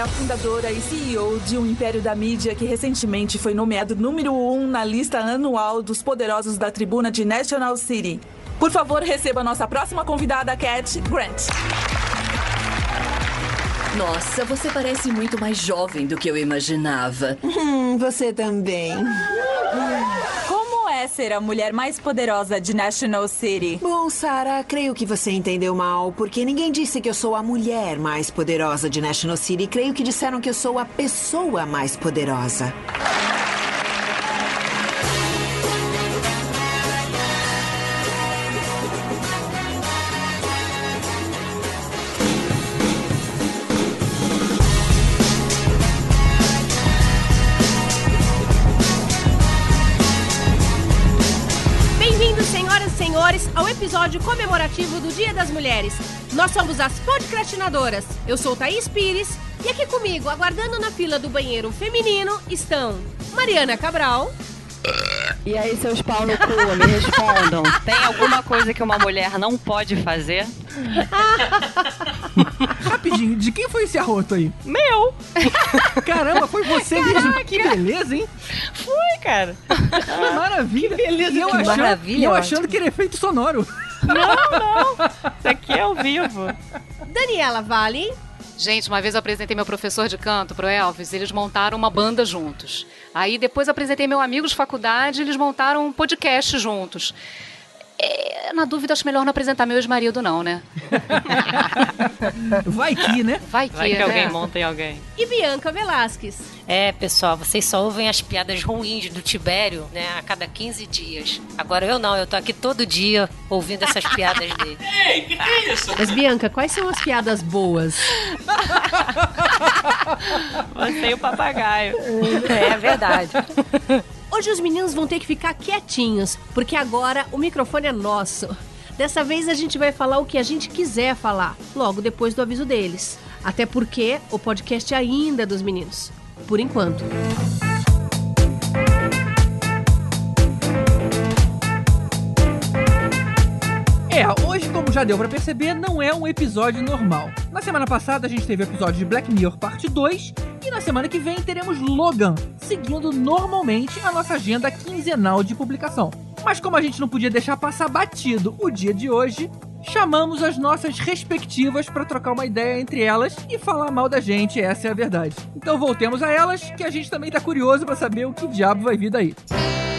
é a fundadora e CEO de um império da mídia que recentemente foi nomeado número um na lista anual dos poderosos da tribuna de National City. Por favor, receba nossa próxima convidada, Cat Grant. Nossa, você parece muito mais jovem do que eu imaginava. Hum, você também. É ser a mulher mais poderosa de National City? Bom, Sarah, creio que você entendeu mal, porque ninguém disse que eu sou a mulher mais poderosa de National City. Creio que disseram que eu sou a pessoa mais poderosa. Das Mulheres. Nós somos as podcastinadoras. Eu sou Thaís Pires e aqui comigo, aguardando na fila do banheiro feminino, estão Mariana Cabral, E aí, seus pau no cu, me respondam. Tem alguma coisa que uma mulher não pode fazer? Rapidinho, de quem foi esse arroto aí? Meu! Caramba, foi você mesmo. Que beleza, hein? Foi, cara. Maravilha. Que beleza, e eu que achando, maravilha, e eu ótimo. achando que era efeito sonoro. Não, não. Isso aqui é ao vivo. Daniela Vale, Gente, uma vez eu apresentei meu professor de canto pro Elvis, eles montaram uma banda juntos. Aí depois apresentei meu amigo de faculdade, eles montaram um podcast juntos. É, na dúvida, acho melhor não apresentar meu ex-marido, não, né? Vai que, né? Vai que, Vai que né? alguém monta em alguém. e Bianca Velasquez. É, pessoal, vocês só ouvem as piadas ruins do Tibério, né, a cada 15 dias. Agora eu não, eu tô aqui todo dia ouvindo essas piadas dele. Mas Bianca, quais são as piadas boas? Você e o papagaio. É verdade. Hoje os meninos vão ter que ficar quietinhos, porque agora o microfone é nosso. Dessa vez a gente vai falar o que a gente quiser falar, logo depois do aviso deles. Até porque o podcast ainda é dos meninos. Por enquanto. É, hoje, como já deu pra perceber, não é um episódio normal. Na semana passada a gente teve o episódio de Black Mirror parte 2 e na semana que vem teremos Logan, seguindo normalmente a nossa agenda quinzenal de publicação. Mas como a gente não podia deixar passar batido o dia de hoje, chamamos as nossas respectivas pra trocar uma ideia entre elas e falar mal da gente, essa é a verdade. Então voltemos a elas, que a gente também tá curioso pra saber o que diabo vai vir daí. What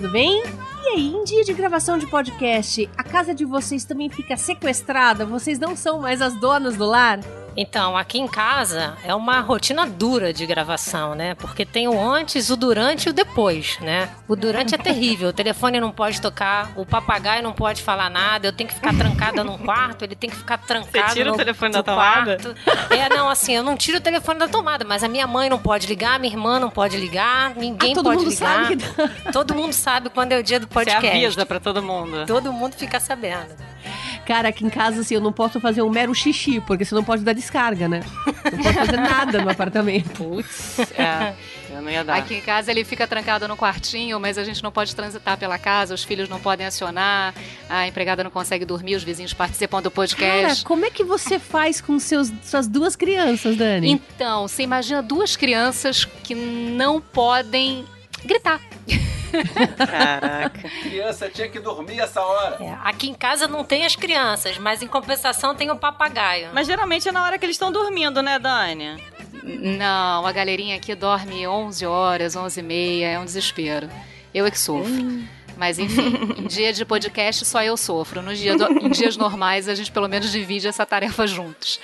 tudo bem? E aí, em dia de gravação de podcast, a casa de vocês também fica sequestrada? Vocês não são mais as donas do lar? Então, aqui em casa é uma rotina dura de gravação, né? Porque tem o antes, o durante e o depois, né? O durante é terrível, o telefone não pode tocar, o papagaio não pode falar nada, eu tenho que ficar trancada num quarto, ele tem que ficar trancado Você tira o no, telefone no da tomada? quarto. É, não, assim, eu não tiro o telefone da tomada, mas a minha mãe não pode ligar, minha irmã não pode ligar, ninguém Ah, todo pode mundo ligar. sabe Todo mundo sabe quando é o dia do Você podcast. avisa pra todo mundo. Todo mundo fica sabendo. Cara, aqui em casa, assim, eu não posso fazer um mero xixi, porque você não pode dar descarga, né? Não pode fazer nada no apartamento. Putz, é. Eu não ia dar. Aqui em casa ele fica trancado no quartinho, mas a gente não pode transitar pela casa, os filhos não podem acionar, a empregada não consegue dormir, os vizinhos participam do Cara, podcast. como é que você faz com seus, suas duas crianças, Dani? Então, você imagina duas crianças que não podem gritar. Caraca. Criança tinha que dormir essa hora. É, aqui em casa não tem as crianças, mas em compensação tem o papagaio. Mas geralmente é na hora que eles estão dormindo, né, Dani? Não, a galerinha aqui dorme 11 horas, 11 e meia, é um desespero. Eu é que sofro. Mas enfim, em dia de podcast só eu sofro. Nos dia do- em dias normais a gente pelo menos divide essa tarefa juntos.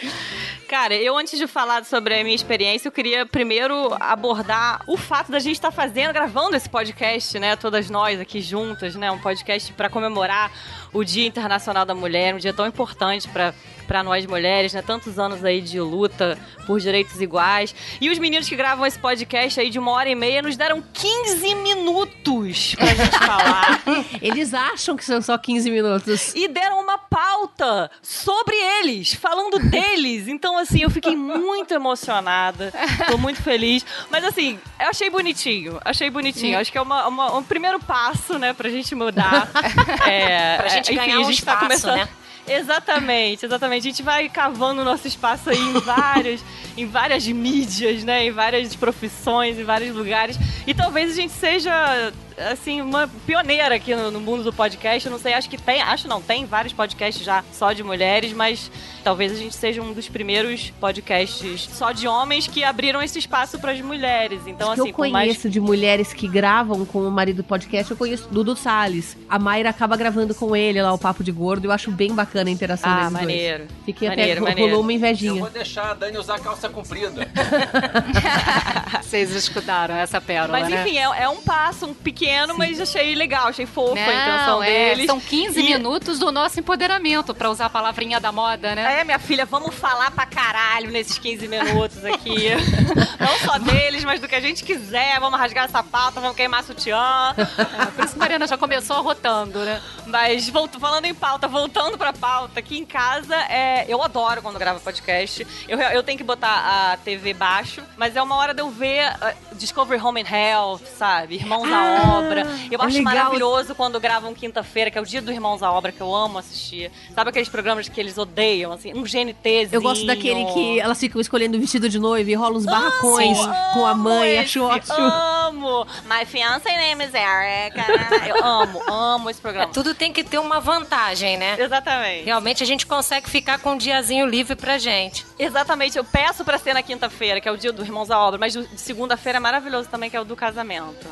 Cara, eu antes de falar sobre a minha experiência, eu queria primeiro abordar o fato da gente estar fazendo, gravando esse podcast, né? Todas nós aqui juntas, né? Um podcast para comemorar o Dia Internacional da Mulher, um dia tão importante para pra nós mulheres, né? Tantos anos aí de luta por direitos iguais. E os meninos que gravam esse podcast aí de uma hora e meia nos deram 15 minutos pra gente falar. Eles acham que são só 15 minutos. E deram uma pauta sobre eles, falando deles. Então, assim, eu fiquei muito emocionada. Tô muito feliz. Mas, assim, eu achei bonitinho. Achei bonitinho. Acho que é uma, uma- um primeiro passo, né, pra gente mudar. É, Pra gente enfim, ganhar a um gente tá espaço, começando. né? Exatamente, exatamente. A gente vai cavando o nosso espaço aí em vários, em várias mídias, né? Em várias profissões, em vários lugares. E talvez a gente seja assim, uma pioneira aqui no, no mundo do podcast. Eu não sei, acho que tem, acho não, tem vários podcasts já só de mulheres, mas talvez a gente seja um dos primeiros podcasts só de homens que abriram esse espaço para as mulheres. Então, que assim, eu por mais conheço de mulheres que gravam com o marido do podcast, eu conheço Dudu Salles. A Mayra acaba gravando com ele lá o Papo de Gordo. Eu acho bem bacana a interação Ah, deles maneiro. dois. Fiquei Maneiro, até maneiro. rolou uma Eu invejinha. vou deixar a Dani usar calça comprida. Vocês escutaram essa pérola, Mas né? enfim, é, é um passo, um pequeno, mas achei legal, achei fofa a intenção Não, é, deles. São 15 E- minutos do nosso empoderamento, pra usar a palavrinha da moda, né? É, minha filha, vamos falar pra caralho nesses 15 minutos aqui. Não só deles, mas do que a gente quiser. Vamos rasgar essa pauta, vamos queimar sutiã. É, por isso que a Mariana já começou rotando, né? Mas volto, falando em pauta, voltando pra pauta, aqui em casa, é, eu adoro quando gravo podcast. Eu, eu tenho que botar a TV baixo, mas é uma hora de eu ver uh, Discovery Home and Health, sabe? Irmãos Ah, à Obra. Eu é acho legal. maravilhoso quando gravam quinta-feira, que é o dia do Irmãos à Obra, que eu amo assistir. Sabe aqueles programas que eles odeiam, assim? Um GNTzinho. Eu gosto daquele que elas ficam escolhendo o vestido de noiva e rola uns barracões sim. com a mãe, Amo acho esse, ótimo. Amo! My fiancé name is Erica. Eu amo, amo esse É, programa. Tudo tem que ter uma vantagem, né? Exatamente. Realmente a gente consegue ficar com um diazinho livre pra gente. Exatamente, eu peço pra ser na quinta-feira, que é o dia do Irmãos à Obra, mas de segunda-feira é maravilhoso também, que é o do casamento.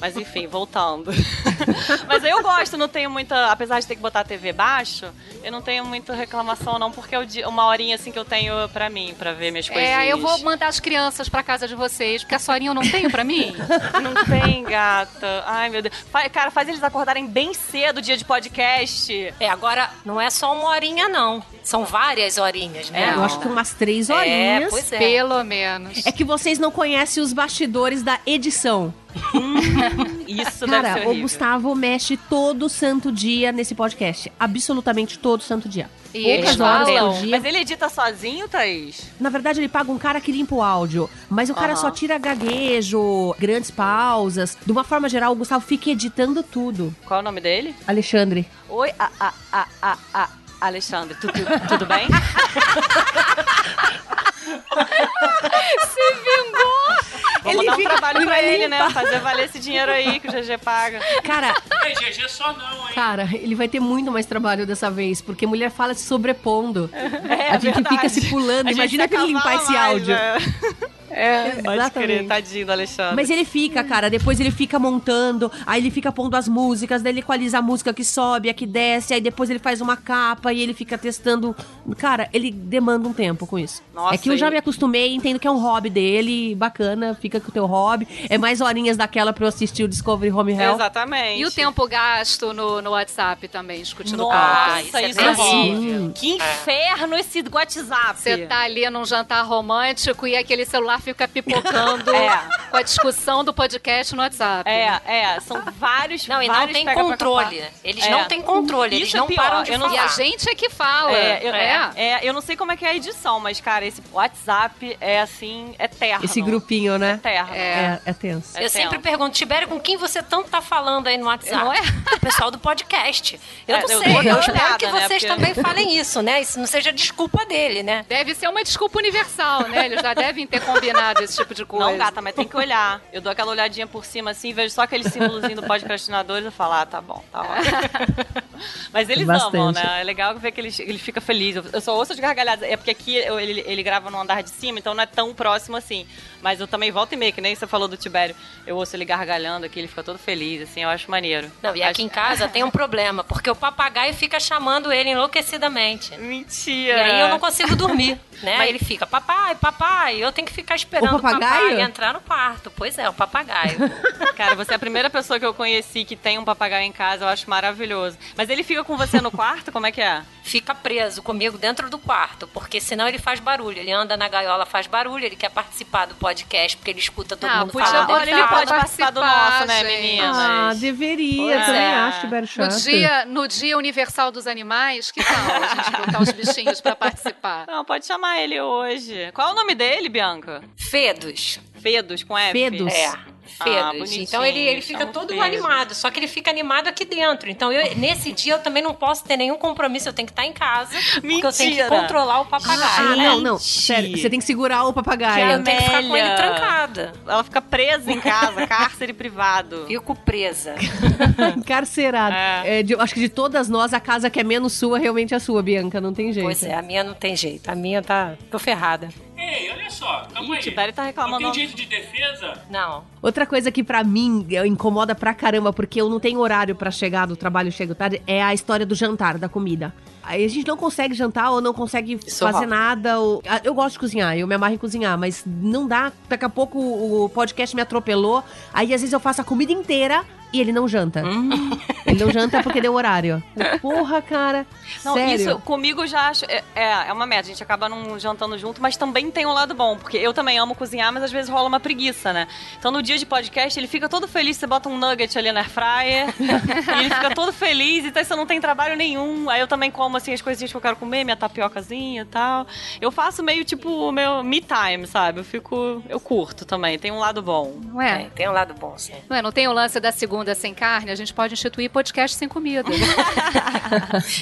Mas enfim, voltando. mas eu gosto, não tenho muita. Apesar de ter que botar a TV baixo, eu não tenho muita reclamação, não, porque é o uma horinha assim que eu tenho pra mim, pra ver minhas coisinhas. É, eu vou mandar as crianças pra casa de vocês, porque a Sorinha eu não tenho pra mim. Não tem, gata. Ai, meu Deus. Cara, faz eles acordarem bem cedo, dia de podcast. É, agora não é só uma horinha, não. São várias horinhas, né? Eu acho que umas três É, horinhas. pois é. Pelo menos. É que vocês não conhecem os bastidores da edição. Isso deve ser Cara, o. Gustavo mexe todo santo dia nesse podcast. Absolutamente todo santo dia. E Poucas eles horas falam, por dia. Mas ele edita sozinho, Thaís? Na verdade, ele paga um cara que limpa o áudio. Mas o cara Aham. só tira gaguejo, grandes pausas. De uma forma geral, o Gustavo fica editando tudo. Qual é o nome dele? Alexandre. Oi, a, a, a, a, a, Alexandre, tudo, tudo bem? Se vingou! Vamos Ele dar um fica- trabalho pra ele, né? Fazer valer esse dinheiro aí que o GG paga. Cara, É, GG só não, hein? cara, ele vai ter muito mais trabalho dessa vez, porque mulher fala se sobrepondo. É, a gente verdade. fica se pulando. A Imagina pra ele limpar acavala esse mais, áudio. né? É. Pode crer, Exatamente. tadinho do Alexandre. Mas ele fica, cara, depois ele fica montando, aí ele fica pondo as músicas, daí ele equaliza a música que sobe, a que desce, aí depois ele faz uma capa e ele fica testando. Cara, ele demanda um tempo com isso. Nossa, é que eu já me acostumei, entendo que é um hobby dele, bacana, fica com o teu hobby. É mais horinhas daquela pra eu assistir o Discovery Home Health. Exatamente. E o tempo gasto no, no WhatsApp também, discutindo Nossa, isso, é é terrível. Que inferno esse WhatsApp. Você tá ali num jantar romântico e aquele celular fica pipocando É. com a discussão do podcast no WhatsApp. É, é, são vários Não, e não tem controle. Eles É. não têm controle, eles Isso é não pior, param de eu não- E falar. a gente é que fala. É, eu, é. é, eu não sei como é que é a edição, mas, cara, esse WhatsApp é assim, eterno. Esse grupinho, né? Eterno. É, é tenso. É Eu sempre tenso. pergunto, Tibério, com quem você tanto tá falando aí no WhatsApp? Não é? O pessoal do podcast. Eu É, não eu sei, eu uma espero que né, vocês porque- também falem isso, né? Isso não seja desculpa dele, né? Deve ser uma desculpa universal, né? Eles já devem ter combinado esse tipo de coisa. Não, gata, mas tem que olhar. Eu dou aquela olhadinha por cima assim, vejo só aquele símbolozinho do podcastinador e falo, ah, tá bom, tá ótimo. mas eles Bastante. amam, né? É legal ver que ele, ele fica feliz. Eu, eu só ouço as gargalhadas. É porque aqui eu- ele, ele grava no andar de cima, então não é tão próximo assim. Mas eu também volto e meio, que nem você falou do Tibério. Eu ouço ele gargalhando aqui, ele fica todo feliz, assim, eu acho maneiro. Não, e aqui Acho- em casa tem um problema, porque o papagaio fica chamando ele enlouquecidamente. E Mentira! aí eu não consigo dormir, né? Ele fica, papai, papai, eu tenho que ficar esperando O papagaio? papai entrar no quarto. Pois é, o papagaio. Cara, você é a primeira pessoa que eu conheci que tem um papagaio em casa, eu acho maravilhoso. Mas ele fica com você no quarto? Como é que é? Fica preso comigo dentro do quarto, porque senão ele faz barulho. Ele anda na gaiola, faz barulho, ele quer participar do podcast, porque ele escuta todo Ah, mundo podia falando. Olha, ele pode participar do nosso, né, meninas? Ah, deveria. Pois também é. acho, Tibério No dia, no dia Universal dos Animais, que tal a gente botar os bichinhos pra participar? Não, pode chamar ele hoje. Qual é o nome dele, Bianca? Fedos. Fedos, com F? Fedos. É. Ah, então ele, ele fica todo Fedos. animado, só que ele fica animado aqui dentro. Então eu, nesse dia eu também não posso ter nenhum compromisso, eu tenho que estar em casa, porque eu tenho que Mentira. controlar o Ah, papagaio. não, não. Sério, você tem que segurar o papagaio. Eu tenho que ficar com ele trancada. Ela fica presa em casa, cárcere privado. Fico presa. Encarcerado. É. É, de- acho que de todas nós, a casa que é menos sua realmente é a sua, Bianca. Não tem jeito. Pois é, a minha não tem jeito. A minha tá. tô ferrada. Ei, olha só, calma Ih, aí. Tibério tá Não reclamando. tem direito de defesa? Não. Outra coisa que pra mim incomoda pra caramba, porque eu não tenho horário pra chegar do trabalho, chego tarde, é a história do jantar, da comida. Aí a gente não consegue jantar ou não consegue Isso fazer rola. nada. Ou... Ah, Eu gosto de cozinhar, eu me amarro em cozinhar, mas não dá. Daqui a pouco o podcast me atropelou. Aí às vezes eu faço a comida inteira e ele não janta. Ele não janta porque deu horário. Porra, cara. Não, sério. isso comigo já acho. É, é é uma meta, a gente acaba não jantando junto, mas também tem um lado bom, porque eu também amo cozinhar, mas às vezes rola uma preguiça, né? Então no dia de podcast ele fica todo feliz, você bota um nugget ali na fryer, e ele fica todo feliz, então você não tem trabalho nenhum. Aí eu também como assim as coisinhas que eu quero comer, minha tapiocazinha e tal. Eu faço meio tipo o meu me time, sabe? Eu fico. Eu curto também, tem um lado bom. Não é? É, tem um lado bom, sim. Não é? Não tem o lance da segunda sem carne? A gente pode instituir podcast sem comida.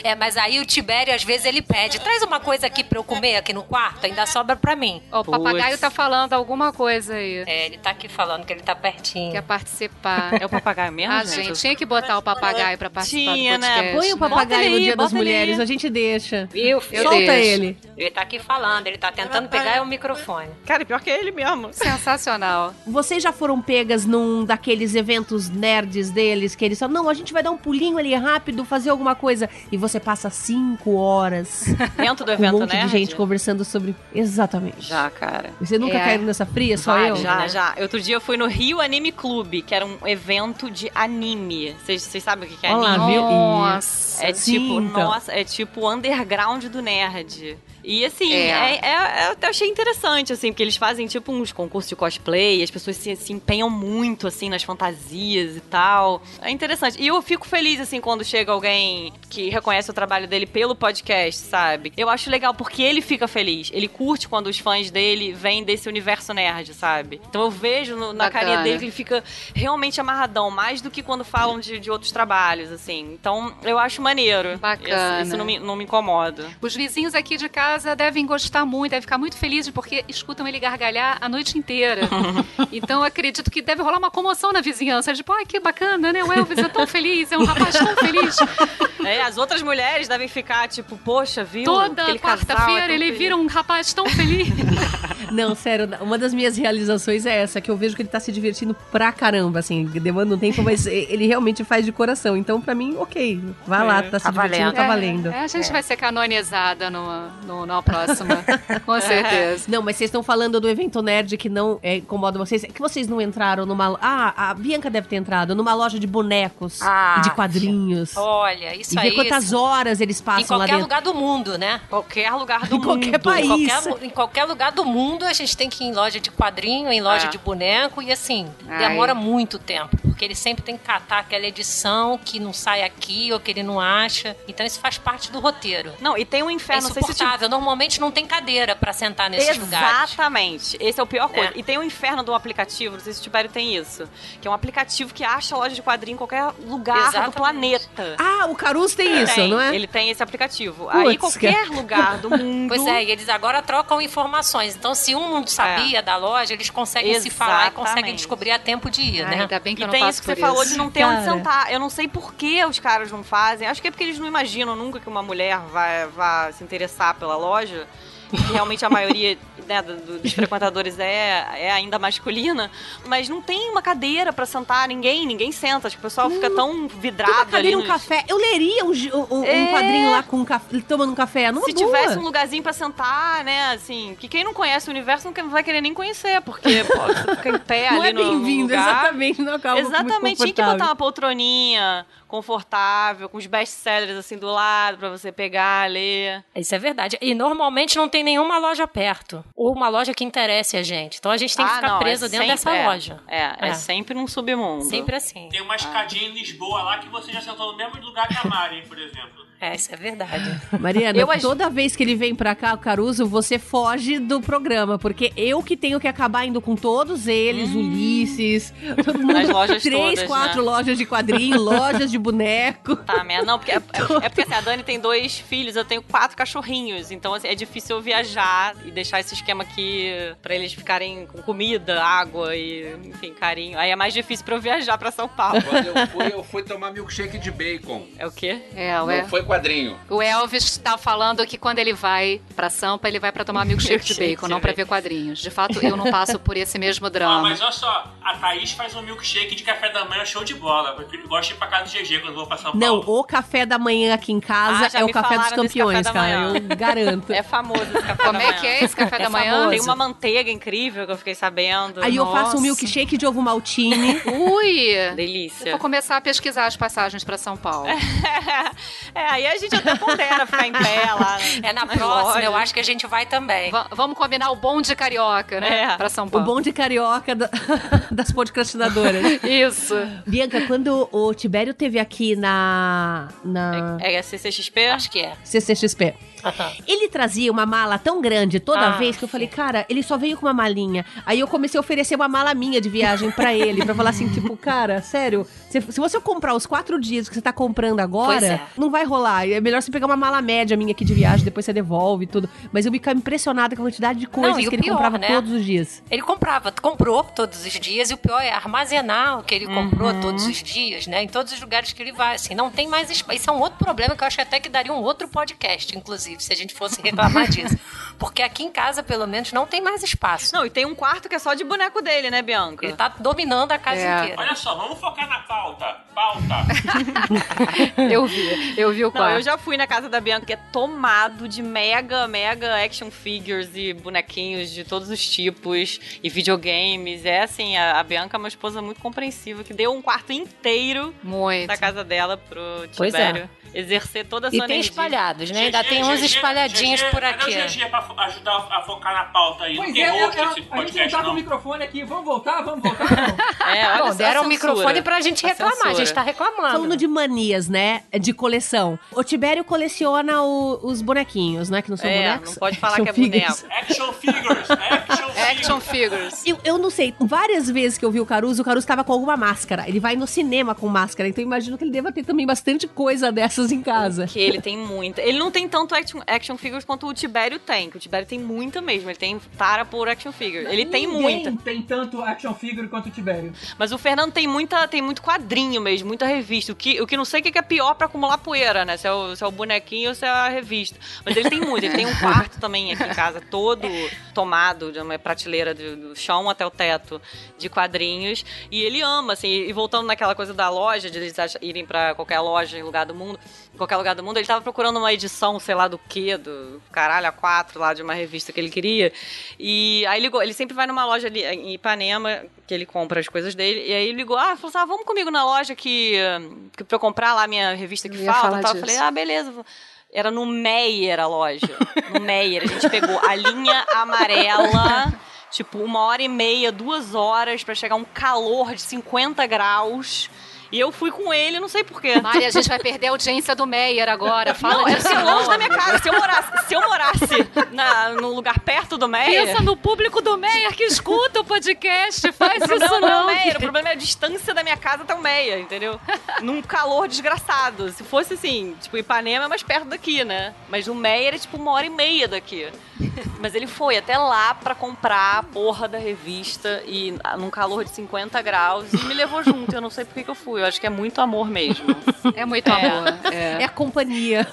É, mas aí o Tibério, às vezes, ele pede: traz uma coisa aqui pra eu comer aqui no quarto, ainda sobra pra mim. Ó, o papagaio tá falando alguma coisa aí. É, ele tá aqui falando que ele tá pertinho. Quer participar. É o papagaio mesmo? Ah, gente, tinha que botar o papagaio pra participar Tinha, do né? Põe o papagaio no Dia das. Mulheres, a gente deixa. Viu, filho? Solta deixo. ele. Ele tá aqui falando, ele tá tentando pegar o microfone. Cara, pior que é ele mesmo. Sensacional. Vocês já foram pegas num daqueles eventos nerds deles que eles falam, não, a gente vai dar um pulinho ali rápido, fazer alguma coisa. E você passa cinco horas Dentro do com um evento, monte né? de gente conversando sobre. Exatamente. Já, cara. Você nunca É. caiu nessa fria, só Vários, eu? Já, né? já. Outro dia eu fui no Rio Anime Clube, que era um evento de anime. Vocês vocês sabem o que é Olha lá, anime? viu? Nossa. É Sim, tipo, então. nossa, é tipo o underground do nerd. E assim, É. é. é- eu até achei interessante, assim, porque eles fazem tipo uns concursos de cosplay, as pessoas se, se empenham muito, assim, nas fantasias e tal. É interessante. E eu fico feliz, assim, quando chega alguém que reconhece o trabalho dele pelo podcast, sabe? Eu acho legal porque ele fica feliz. Ele curte quando os fãs dele vêm desse universo nerd, sabe? Então eu vejo no- na Bacana. carinha dele que ele fica realmente amarradão, mais do que quando falam de, de outros trabalhos, assim. Então eu acho maneiro. Bacana. Isso, isso não, me, não me incomoda. Os vizinhos aqui de casa devem gostar muito, devem ficar muito felizes porque escutam ele gargalhar a noite inteira. então eu acredito que deve rolar uma comoção na vizinhança. Tipo, ai, que bacana, né? O Elvis é tão feliz, é um rapaz tão feliz. É, as outras mulheres devem ficar tipo, poxa, viu? Toda Aquele casal é quarta-feira tão ele feliz. vira um rapaz tão feliz. Não, sério, uma das minhas realizações é essa, que eu vejo que ele tá se divertindo pra caramba, assim, demanda um tempo, mas ele realmente faz de coração. Então, pra mim, ok. Vai lá, tá se tá divertindo, valendo. tá valendo. É, a gente vai ser canonizada no, no, na próxima. Com certeza. Não, mas vocês estão falando do evento nerd que não é, incomoda vocês. É que vocês não entraram numa. Ah, a Bianca deve ter entrado numa loja de bonecos Ah, e de quadrinhos. Olha, isso e aí. ver quantas horas eles Em passam lá qualquer dentro. lugar do mundo, né? Qualquer lugar do Em qualquer mundo. país. Em qualquer, em qualquer lugar do mundo, a gente tem que ir em loja de quadrinho, em loja É. de boneco, e assim, Ai. demora muito tempo, porque ele sempre tem que catar aquela edição que não sai aqui ou que ele não acha. Então isso faz parte do roteiro. Não, e tem um É inferno, sei Normalmente não tem cadeira pra sentar nesses lugares. Exatamente. Esse é o pior coisa. É. E tem o inferno do aplicativo, não sei se o Tibério tem isso. Que é um aplicativo que acha loja de quadrinho em qualquer lugar do Exatamente. planeta. Ah, o Caruso tem isso, Tem, não é? Ele tem esse aplicativo. Putz, Aí qualquer lugar do mundo. Pois é, e eles agora trocam informações. Então, se um não sabia da loja, eles conseguem se falar e conseguem Exatamente. descobrir a tempo de ir, Ai, né? ainda bem que E eu não tem isso que você por falou isso. de não ter onde Cara. sentar. Eu não sei por que os caras não fazem. Acho que é porque eles não imaginam nunca que uma mulher vai, vai se interessar pela loja. que realmente a maioria né, do- do- dos frequentadores é, é ainda masculina, mas não tem uma cadeira pra sentar, ninguém, ninguém senta. Acho que o pessoal fica tão uma vidrado ali. cadeira, um nos- café. Eu leria um, gi- um- um É. quadrinho lá com um café, tomando um café. Numa Se boa. tivesse um lugarzinho pra sentar, né, assim, que quem não conhece o universo não vai querer nem conhecer, porque pô, você fica em pé Não ali é no, no lugar. exatamente. Não acaba Exatamente, tinha que botar uma poltroninha confortável, com os best-sellers assim do lado pra você pegar, ler. Isso é verdade. E normalmente não tem nenhuma loja perto. Ou uma loja que interesse a gente. Então a gente tem que Ah, ficar não, preso é dentro sempre- dessa é, loja. É, é, É. sempre num submundo. Sempre assim. Tem uma escadinha em Lisboa lá que você já sentou no mesmo lugar que a Mari, por exemplo. É, isso é verdade. Mariana, Eu toda vez que ele vem pra cá, o Caruso, você foge do programa, porque eu que tenho que acabar indo com todos eles, Ulisses, todo mundo. Lojas Três, todas, quatro né? lojas de quadrinho, lojas de boneco. Tá, merda. Não, porque é, é- é porque assim, a Dani tem dois filhos, eu tenho quatro cachorrinhos. Então, assim, é difícil eu viajar e deixar esse esquema aqui pra eles ficarem com comida, água e, enfim, carinho. Aí é mais difícil pra eu viajar pra São Paulo. Quando eu fui, eu fui tomar milkshake de bacon. É o quê? É, ué. Não foi quadrinho. O Elvis tá falando que quando ele vai pra Sampa, ele vai pra tomar milkshake de bacon, não pra bacon. ver quadrinhos. De fato, eu não passo por esse mesmo Ah, drama. mas olha só, a Thaís faz um milkshake de café da manhã show de bola. Eu gosto de ir pra casa do GG quando vou pra São Não, Paulo. o café da manhã aqui em casa Ah, é o café dos campeões, café cara. Eu garanto. É famoso esse café Como da é manhã. que é esse café da manhã? famoso. Tem uma manteiga incrível que eu fiquei sabendo. Aí eu faço um Nossa. milkshake de ovo maltine. Ui! Delícia. Vou começar a pesquisar as passagens pra São Paulo. é, aí a gente até pondera ficar em pé lá. É na próxima, eu acho que a gente vai também. Va- vamos combinar o bonde carioca, né? É. Pra São o Paulo. bom de carioca da- das podcastinadoras. Isso. Bianca, quando o Tibério teve aqui na, na É CCXP? Acho que é. CCXP, ele trazia uma mala tão grande toda Ah, vez que eu falei, cara, ele só veio com uma malinha. Aí eu comecei a oferecer uma mala minha de viagem pra ele, pra falar assim, tipo, cara, sério, se, se você comprar os quatro dias que você tá comprando agora, é. não vai rolar. É melhor você pegar uma mala média minha aqui de viagem, depois você devolve e tudo. Mas eu me ficava impressionada com a quantidade de coisas e o que ele pior, comprava né? todos os dias. Ele comprava, comprou todos os dias, e o pior é armazenar o que ele comprou todos os dias, né? Em todos os lugares que ele vai, assim, não tem mais espaço. Isso é um outro problema que eu acho até que daria um outro podcast, inclusive, se a gente fosse reclamar disso. Porque aqui em casa, pelo menos, não tem mais espaço. Não, e tem um quarto que é só de boneco dele, né, Bianca? Ele tá dominando a casa É. inteira. Olha só, vamos focar na pauta. Pauta. Eu vi. Eu vi o Não, quarto. eu já fui na casa da Bianca, que é tomado de mega, mega action figures e bonequinhos de todos os tipos e videogames. É assim, a, a Bianca é uma esposa muito compreensiva, que deu um quarto inteiro Muito. da casa dela pro Pois é. Tibério exercer toda a E sua tem energia. espalhados, né? Ainda tem uns espalhadinhos GG, por Cadê aqui. o GG pra ajudar a focar na pauta aí? Pois não tem é, eu- eu- esse a gente não podcast, tá com o microfone aqui. Vamos voltar? Vamos voltar? Não. É, olha Bom, deram o censura. microfone pra gente A reclamar, a gente censura. tá reclamando. Falando de manias, né? De coleção. O Tibério coleciona o- os bonequinhos, né? Que não são É, bonecos. não pode falar São que é figures. boneco. Action figures, action figures. Action figures. Eu, eu não sei, várias vezes que eu vi o Caruso, o Caruso tava com alguma máscara. Ele vai no cinema com máscara, então eu imagino que ele deva ter também bastante coisa dessas em casa. Que ele tem muita. Ele não tem tanto action, action figures quanto o Tibério tem. Que o Tibério tem muita mesmo. Ele tem tara por action figure. Ele tem muita. tem tanto action figure quanto o Tibério. Mas o Fernando tem muita, tem muito quadrinho mesmo, muita revista. O que, o que não sei o que é pior pra acumular poeira, né? Se é, o, se é o bonequinho ou se é a revista. Mas ele tem muito. Ele tem um quarto também aqui em casa, todo tomado, de uma prateleira do, chão até o teto de quadrinhos. E ele ama, assim. E voltando naquela coisa da loja, de eles irem pra qualquer loja em lugar do mundo, em qualquer lugar do mundo, ele tava procurando uma edição, sei lá do que, do caralho a quatro lá de uma revista que ele queria. E aí ligou, ele sempre vai numa loja ali em Ipanema, que ele compra as coisas dele, e aí ele ligou, ah, falou assim, ah, vamos comigo na loja que, que pra eu comprar lá a minha revista que Eu falta. tal. Eu falei, ah, beleza. Era no Meyer a loja. No Meyer. A gente pegou a linha amarela, tipo, uma hora e meia, duas horas pra chegar um calor de 50 graus. E eu fui com ele, não sei porquê. Mari, a gente vai perder a audiência do Meyer agora. Fala não, é disso é não, longe da minha casa. Se eu morasse, se eu morasse na, num lugar perto do Meyer... Pensa no público do Meyer que escuta o podcast. Faz O isso não é o não. Meyer, o problema é a distância da minha casa até o Meia, entendeu? Num calor desgraçado. Se fosse assim, tipo, Ipanema é mais perto daqui, né? Mas o Meyer é tipo uma hora e meia daqui. Mas ele foi até lá pra comprar a porra da revista e ah, num calor de 50 graus e me levou junto. Eu não sei por que que eu fui. Acho que é muito amor mesmo. É muito amor. É a companhia.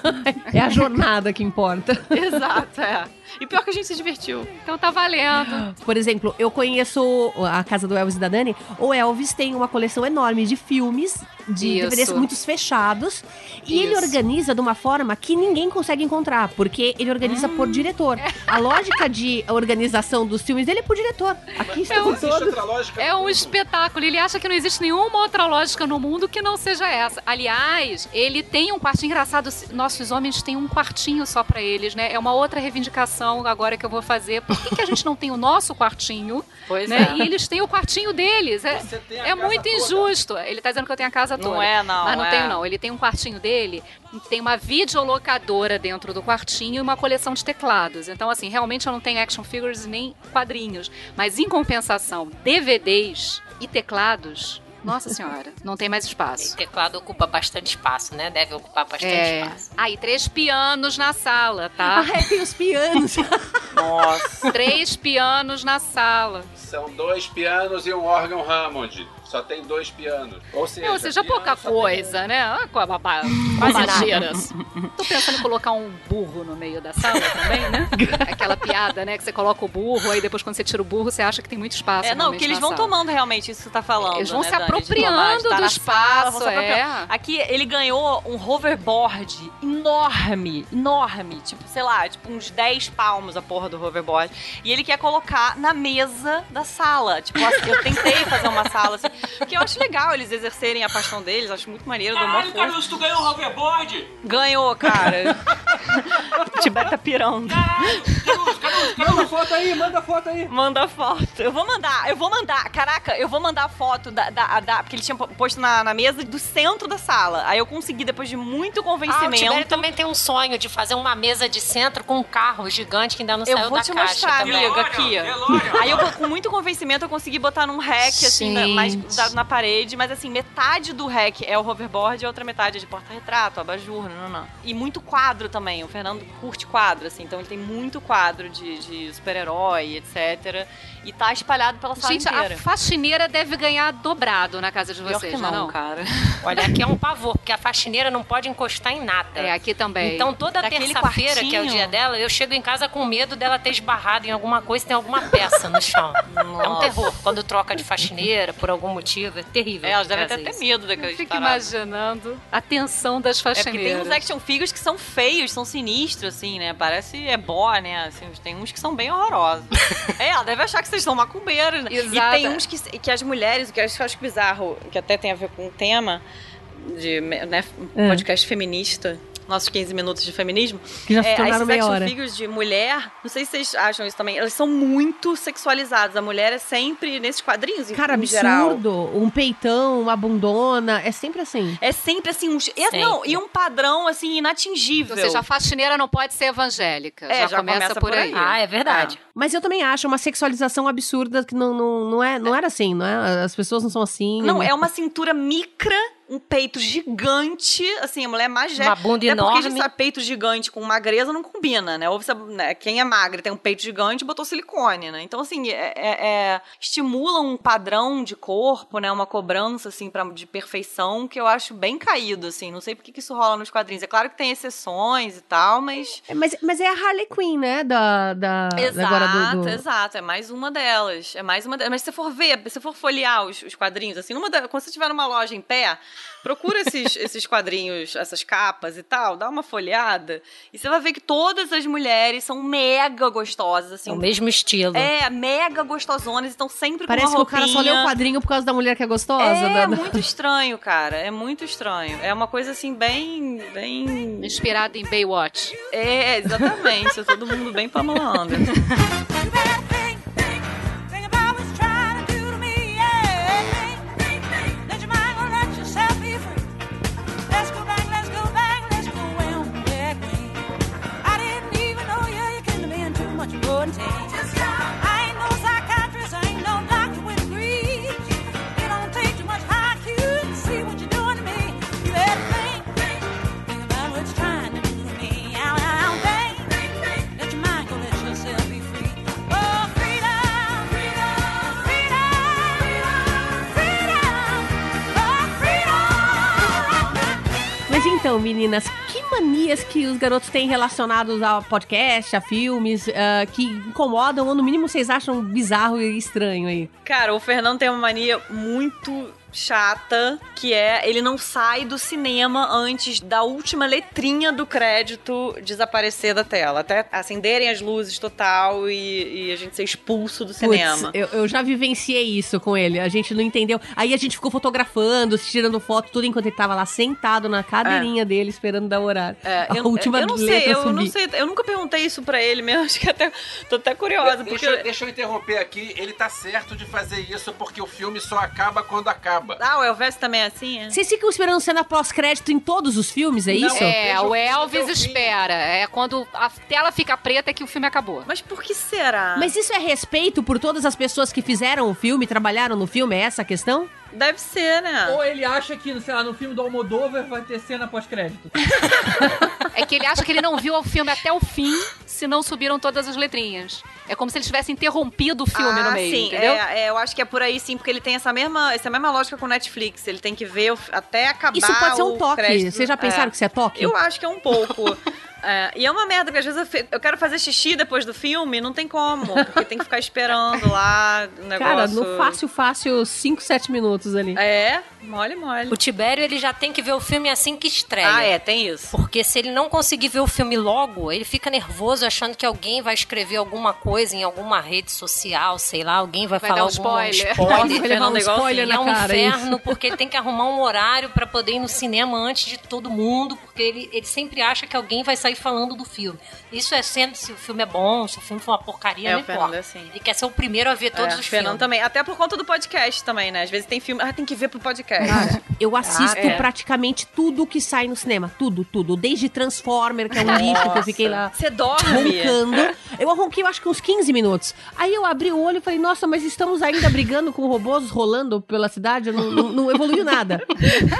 É a jornada que importa. Exato, é. E pior que a gente se divertiu. Então tá valendo. Por exemplo, eu conheço a casa do Elvis e da Dani. O Elvis tem uma coleção enorme de filmes, de Isso. DVDs muitos fechados. E ele Isso. organiza de uma forma que ninguém consegue encontrar, porque ele organiza por diretor. A lógica de organização dos filmes dele é por diretor. Aqui estão Existe todos. outra lógica. É um espetáculo. Ele acha que não existe nenhuma outra lógica no mundo que não seja essa. Aliás, ele tem um quartinho engraçado. Nossos homens têm um quartinho só pra eles, né? É uma outra reivindicação agora que eu vou fazer. Por que, que a gente não tem o nosso quartinho? Pois né? é. E eles têm o quartinho deles. É, é muito toda. injusto. Ele tá dizendo que eu tenho a casa Não toda. é, não, Mas não é. tenho, não. Ele tem um quartinho dele, tem uma videolocadora dentro do quartinho e uma coleção de teclados. Então, assim, realmente eu não tenho action figures nem quadrinhos. Mas, em compensação, DVDs e teclados, nossa senhora, não tem mais O espaço. teclado ocupa bastante espaço, né? Deve ocupar bastante É. espaço. Aí, três pianos na sala, tá? Ah, é, tem os pianos. Nossa. Três pianos na sala. São dois pianos e um órgão Hammond. Só tem dois pianos. Ou seja, Ou seja, pouca coisa, né? Ah, com a babá-. Tô pensando em colocar um burro no meio da sala também, né? Aquela piada, né? Que você coloca o burro, aí depois quando você tira o burro, você acha que tem muito espaço. É, não, que eles vão sala. tomando realmente isso que você tá falando. Eles vão né, se apropriando estar do espaço, sala, vão se apropriando. é. Aqui ele ganhou um hoverboard enorme, enorme, tipo, sei lá, tipo uns 10 palmos a porra do hoverboard. E ele quer colocar na mesa da sala. Tipo, assim, eu tentei fazer uma sala assim, porque eu acho legal eles exercerem a paixão deles, acho muito maneiro, Caralho. Caruso, tu ganhou um hoverboard? Ganhou, cara. Tibete tá pirando. Manda foto aí, manda foto aí. Manda foto. Eu vou mandar, eu vou mandar. Caraca, eu vou mandar a foto da, da, da- Porque ele tinha posto na, na mesa do centro da sala. Aí eu consegui, depois de muito Ah, o convencimento. Também tem um sonho de fazer uma mesa de centro com um carro gigante que ainda não eu saiu vou da te caixa mostrar, também. amiga, Delório, aqui. Delório. Aí eu, com muito convencimento, eu consegui botar num rack, assim, na, mais Grudado na parede. Mas assim, metade do rack é o hoverboard e a outra metade é de porta-retrato, abajur, não, não. E muito quadro também. O Fernando curte quadro, assim. Então ele tem muito quadro de, de super-herói, etc. E tá espalhado pela sala Gente, inteira. a faxineira deve ganhar dobrado na casa de Pior vocês, que não, é não, não? cara. Olha, aqui é um pavor, porque a faxineira não pode encostar em nada. É, aqui também. Então toda terça-feira, que é o dia dela, eu chego em casa com medo dela ter esbarrado em alguma coisa, tem alguma peça no chão. É um Nossa. terror. Quando troca de faxineira por algum motivo, é terrível. É, elas devem fazer ter até isso. medo daquelas Fico imaginando a tensão das É porque tem faxineiras. uns action figures que são feios, são sinistros, assim, né? Parece ebó, né? Assim, tem uns que são bem horrorosos. é, ela deve achar que vocês são macumbeiros, né? Exato. E tem uns que, que as mulheres, o que eu acho, bizarro, que até tem a ver com o tema de né, um É. podcast feminista. Nossos 15 minutos de feminismo. Que já se É, tornaram meia action hora. figures de mulher, não sei se vocês acham isso também, elas são muito sexualizadas. A mulher é sempre nesses quadrinhos, em- Cara, em geral. absurdo. Um peitão, uma bundona. É sempre assim. É sempre assim, um, é, Sempre. não, e um padrão assim inatingível. Ou seja, a faxineira não pode ser evangélica. É, já, já começa, começa por por aí. aí. Ah, é verdade. Mas eu também acho uma sexualização absurda que não, não, não, é, não era assim, não é? As pessoas não são assim. Não, é uma cintura micra, um peito gigante, assim, a mulher magética. Uma bunda Até porque a gente enorme. sabe, peito gigante com magreza não combina, né? Ou você, né, quem é magra tem um peito gigante botou silicone, né? Então, assim, é, é- é- estimula um padrão de corpo, né? Uma cobrança, assim, pra, de perfeição que eu acho bem caído, assim. Não sei por que isso rola nos quadrinhos. É claro que tem exceções e tal, mas... É, Mas, mas é a Harley Quinn, né? Da, da, Exato, agora do, do- exato. É mais uma delas. É mais uma delas. Mas se você for ver, se você for folhear os, os quadrinhos, assim, numa da- quando você estiver numa loja em pé, procura esses, esses quadrinhos, essas capas e tal, dá uma folhada, e você vai ver que todas as mulheres são mega gostosas, assim. É o mesmo estilo. É, mega gostosonas, estão sempre Parece com que uma o cara só lê o roupinha. quadrinho por causa da mulher que é gostosa. É da- da- muito estranho, cara. É muito estranho. É uma coisa assim, bem. bem. Inspirada em Baywatch. É, exatamente. É todo mundo bem Pamela Anderson. meninas, que manias que os garotos têm relacionados a podcast, a filmes, ah, que incomodam ou no mínimo vocês acham bizarro e estranho aí? Cara, o Fernando tem uma mania muito chata, que é ele não sai do cinema antes da última letrinha do crédito desaparecer da tela. Até acenderem as luzes total e, e a gente ser expulso do cinema. Puts, eu, eu já vivenciei isso com ele. A gente não entendeu. Aí a gente ficou fotografando, tirando foto, tudo enquanto ele tava lá sentado na cadeirinha dele, esperando dar o horário. É, a eu, última eu não sei, letra eu subir. não sei, eu nunca perguntei isso pra ele mesmo, acho que até tô até curiosa, Deixa, porque deixa eu interromper aqui. Ele tá certo de fazer isso porque o filme só acaba quando acaba. Ah, o Elvis também é assim, é? Vocês ficam esperando cena pós-crédito em todos os filmes, é isso? É, o Elvis espera. É quando a tela fica preta que o filme acabou. Mas por que será? Mas isso é respeito por todas as pessoas que fizeram o filme, trabalharam no filme? É essa a questão? Deve ser, né? Ou ele acha que, sei lá, no filme do Almodóvar vai ter cena pós-crédito. É que ele acha que ele não viu o filme até o fim se não subiram todas as letrinhas. É como se ele tivesse interrompido o filme ah, no meio, sim, entendeu? É, é, eu acho que é por aí sim, porque ele tem essa mesma, essa mesma lógica com o Netflix. Ele tem que ver o- até acabar. Isso pode ser um toque. crédito. Vocês já pensaram que isso é toque? Eu acho que é um pouco. É, e é uma merda, porque às vezes eu, fe- eu quero fazer xixi depois do filme, não tem como. Porque tem que ficar esperando lá o negócio. Cara, no fácil, fácil, 5, 7 minutos ali. É, mole, mole. O Tibério, ele já tem que ver o filme assim que estreia. Ah, é, tem isso. Porque se ele não conseguir ver o filme logo, ele fica nervoso achando que alguém vai escrever alguma coisa em alguma rede social, sei lá, alguém vai, Vai falar dar um algum spoiler. spoiler. Vai levar um spoiler na é um cara, inferno, porque ele tem que arrumar um horário pra poder ir no cinema antes de todo mundo, porque ele, ele sempre acha que alguém vai sair falando do filme. Isso é sendo se o filme é bom, se o filme for uma porcaria, É, não importa. é assim. Ele quer ser o primeiro a ver todos É, os Fernando filmes. também. Até por conta do podcast também, né? Às vezes tem filme. Ah, tem que ver pro podcast. Cara, eu assisto Ah, é. praticamente tudo que sai no cinema. Tudo, tudo. Desde Transformer, que é um lixo que eu fiquei lá Você dorme. roncando. Eu ronquei, eu acho que uns 15 minutos. Aí eu abri o olho e falei, nossa, mas estamos ainda brigando com robôs rolando pela cidade? Não, não, não evoluiu nada.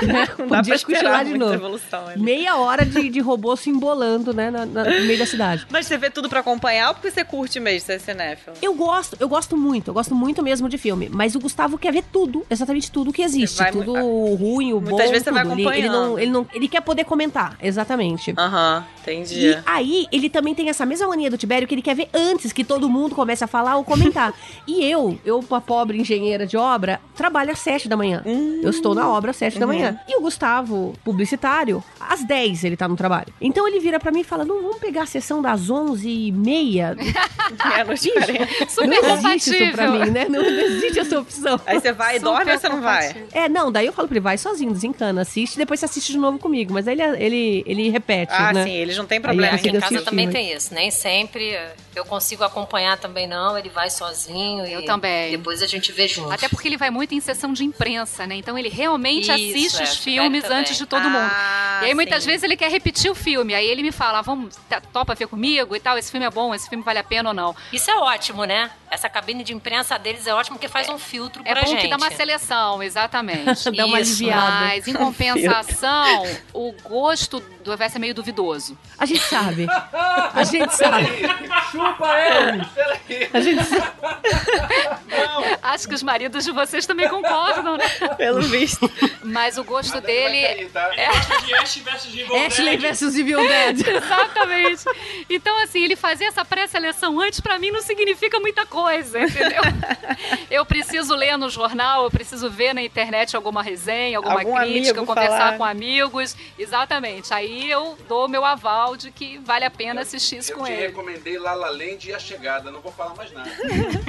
Né? Não dá Podia cochilar de novo. evolução ali. Meia hora de, de robô se embolando, né, na- na- no meio da cidade. Mas você vê tudo pra acompanhar ou porque você curte mesmo ser cinéfilo? Eu gosto, eu gosto muito, eu gosto muito mesmo de filme. Mas o Gustavo quer ver tudo, exatamente tudo que existe. vai- tudo o ruim, o Muitas bom, vezes você vai tudo. Ele- ele, não, acompanhando. ele, não, ele quer poder comentar, exatamente. Aham, entendi. E aí, ele também tem essa mesma mania do Tibério que ele quer ver antes que todo mundo comece a falar ou comentar. e eu, eu, uma pobre engenheira de obra, trabalho às sete da manhã. Eu estou na obra às sete da manhã. E o Gustavo, publicitário, às 10 ele tá no trabalho. Então ele vira pra mim e fala: não, vamos pegar a sessão das onze e meia. É, não diferente. Super não existe isso pra mim, né? Não existe essa opção. Aí você vai e Super dorme ou você não vai? É, não, daí eu falo pra ele, vai sozinho, desencana, assiste, depois você assiste de novo comigo. Mas aí ele, ele, ele repete, Ah, né? sim, eles não tem problema. Aqui em consigo casa assistir, também mas- tem isso. Nem sempre eu consigo acompanhar também, não. Ele vai sozinho. Eu e também. Depois a gente vê junto. Até porque ele vai muito em sessão de imprensa, né? Então ele realmente Isso, assiste é, os filmes também. antes de todo mundo. Ah, E aí muitas sim. vezes ele quer repetir o filme. Aí ele me fala, vamos, tá- topa ver comigo e tal, esse filme é bom, esse filme vale a pena ou não. Isso é ótimo, né? Essa cabine de imprensa deles é ótimo porque faz um filtro É pra bom gente. que dá uma seleção, exatamente. Dá uma Isso, aliviada. Mas, em compensação, o gosto do Elvis é meio duvidoso. A gente sabe. A gente sabe. Chupa Elvis! A gente sabe. Acho que os maridos de vocês também concordam, né? Pelo visto. Mas o gosto Vai dele... cair, tá? Evil Ashley versus Evil Dead. Exatamente. Então, assim, ele fazer essa pré-seleção antes, pra mim, não significa muita coisa, entendeu? Eu preciso ler no jornal, eu preciso ver na internet alguma resenha, alguma Algum crítica, conversar falar. com amigos. Exatamente. Aí eu dou meu aval de que vale a pena assistir isso Eu com te ele. recomendei La La Land e A Chegada, não vou falar mais nada.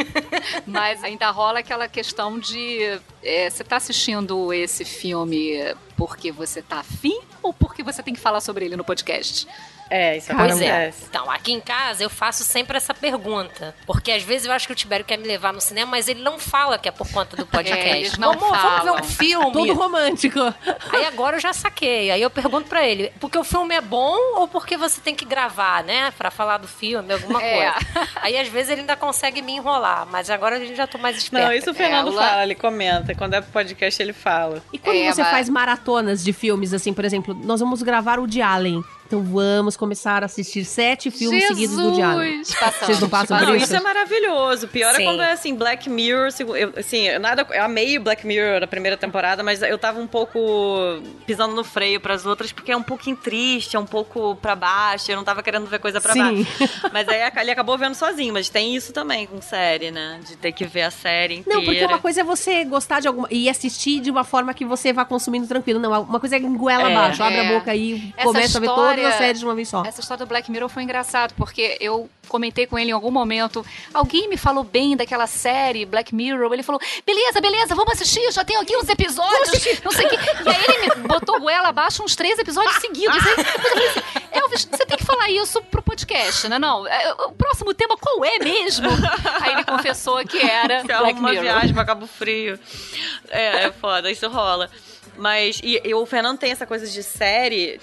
Mas ainda rola aquela questão de é, você tá assistindo esse filme porque você tá afim ou porque você tem que falar sobre ele no podcast? É, isso Pois é. acontece. Então, aqui em casa eu faço sempre essa pergunta. Porque às vezes eu acho que o Tibério quer me levar no cinema, mas ele não fala que é por conta do podcast. É, eles não vamos, vamos ver um filme. Todo romântico. Aí agora eu já saquei. Aí eu pergunto pra ele, porque o filme é bom ou porque você tem que gravar, né? Pra falar do filme, alguma É. coisa. Aí às vezes ele ainda consegue me enrolar, mas agora eu já tô mais esperta. Não, isso o Fernando É, o fala, ele comenta. Quando é pro podcast, ele fala. E quando É, você mas- faz maratonas de filmes, assim, por exemplo, nós vamos gravar o de Allen. Então vamos começar a assistir sete filmes seguidos do diário. Jesus, passamos. Vocês não passam por não, isso? isso é maravilhoso. Pior é Sim. quando é assim, Black Mirror. Eu, assim, nada, eu amei o Black Mirror na primeira temporada, mas eu tava um pouco pisando no freio pras outras, porque é um pouquinho triste, é um pouco pra baixo. Eu não tava querendo ver coisa pra Sim. baixo. Mas aí ele acabou vendo sozinho. Mas tem isso também com série, né? De ter que ver a série inteira. Não, porque uma coisa é você gostar de alguma. e assistir de uma forma que você vá consumindo tranquilo. Não, uma coisa é engoela É. abaixo, abre É. a boca e Essa começa a ver todas as séries de uma vez só. Essa história do Black Mirror foi engraçado, porque eu comentei com ele em algum momento. Alguém me falou bem daquela série, Black Mirror. Ele falou: beleza, beleza, vamos assistir, eu já tenho aqui uns episódios. Não sei o que. E aí ele me botou goela abaixo uns três episódios seguidos. Aí depois eu falei assim: Elvis, você tem que falar isso pro podcast, né? Não, é, o próximo tema qual é mesmo? Aí ele confessou que era é Black uma Mirror. viagem pra Cabo Frio. É, é foda, isso rola. Mas, e, e o Fernando tem essa coisa de série,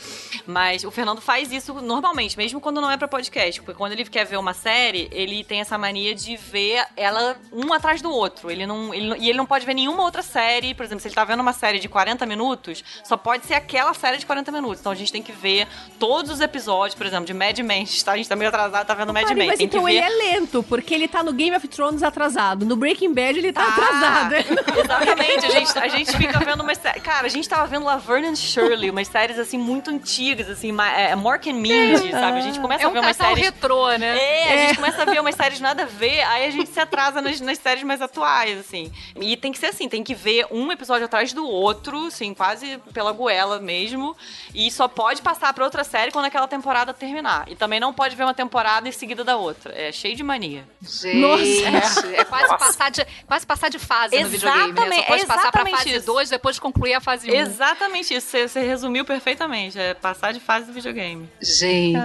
mas o Fernando faz isso normalmente, mesmo quando não é pra podcast. Porque quando ele quer ver uma série, ele tem essa mania de ver ela um atrás do outro. Ele não, ele e ele não pode ver nenhuma outra série. Por exemplo, se ele tá vendo uma série de 40 minutos, só pode ser aquela série de 40 minutos. Então a gente tem que ver todos os episódios, por exemplo, de Mad Men. Tá? A gente tá meio atrasado, tá vendo Mad Men. mas então ver ele é lento, porque ele tá no Game of Thrones atrasado. No Breaking Bad ele tá Ah, atrasado. Exatamente, a gente, a gente fica vendo umas séries. Cara, a gente tava vendo Laverne and Shirley, umas séries assim muito antigas, assim, ma- é, Mork and Mindy, sabe? A gente começa É a um ver umas séries. retrô, né? É, a gente começa a ver umas séries nada a ver, aí a gente se atrasa nas, nas séries mais atuais, assim. E tem que ser assim, tem que ver um episódio atrás do outro, assim, quase pela goela mesmo. E só pode passar pra outra série quando aquela temporada terminar. E também não pode ver uma temporada em seguida da outra. É cheio de mania. Gente, Nossa. é quase passar, de, quase passar de fase no videogame, né? Só Exatamente, pode passar pra exatamente fase isso. 2, depois concluir a fase 1. Exatamente isso, você, você resumiu perfeitamente. É passar de fase do videogame. Gente,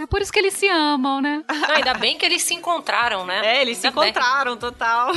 é por isso que eles se amam, né? Não, ainda bem que eles se encontraram, né? É, eles se Ainda bem. encontraram, total.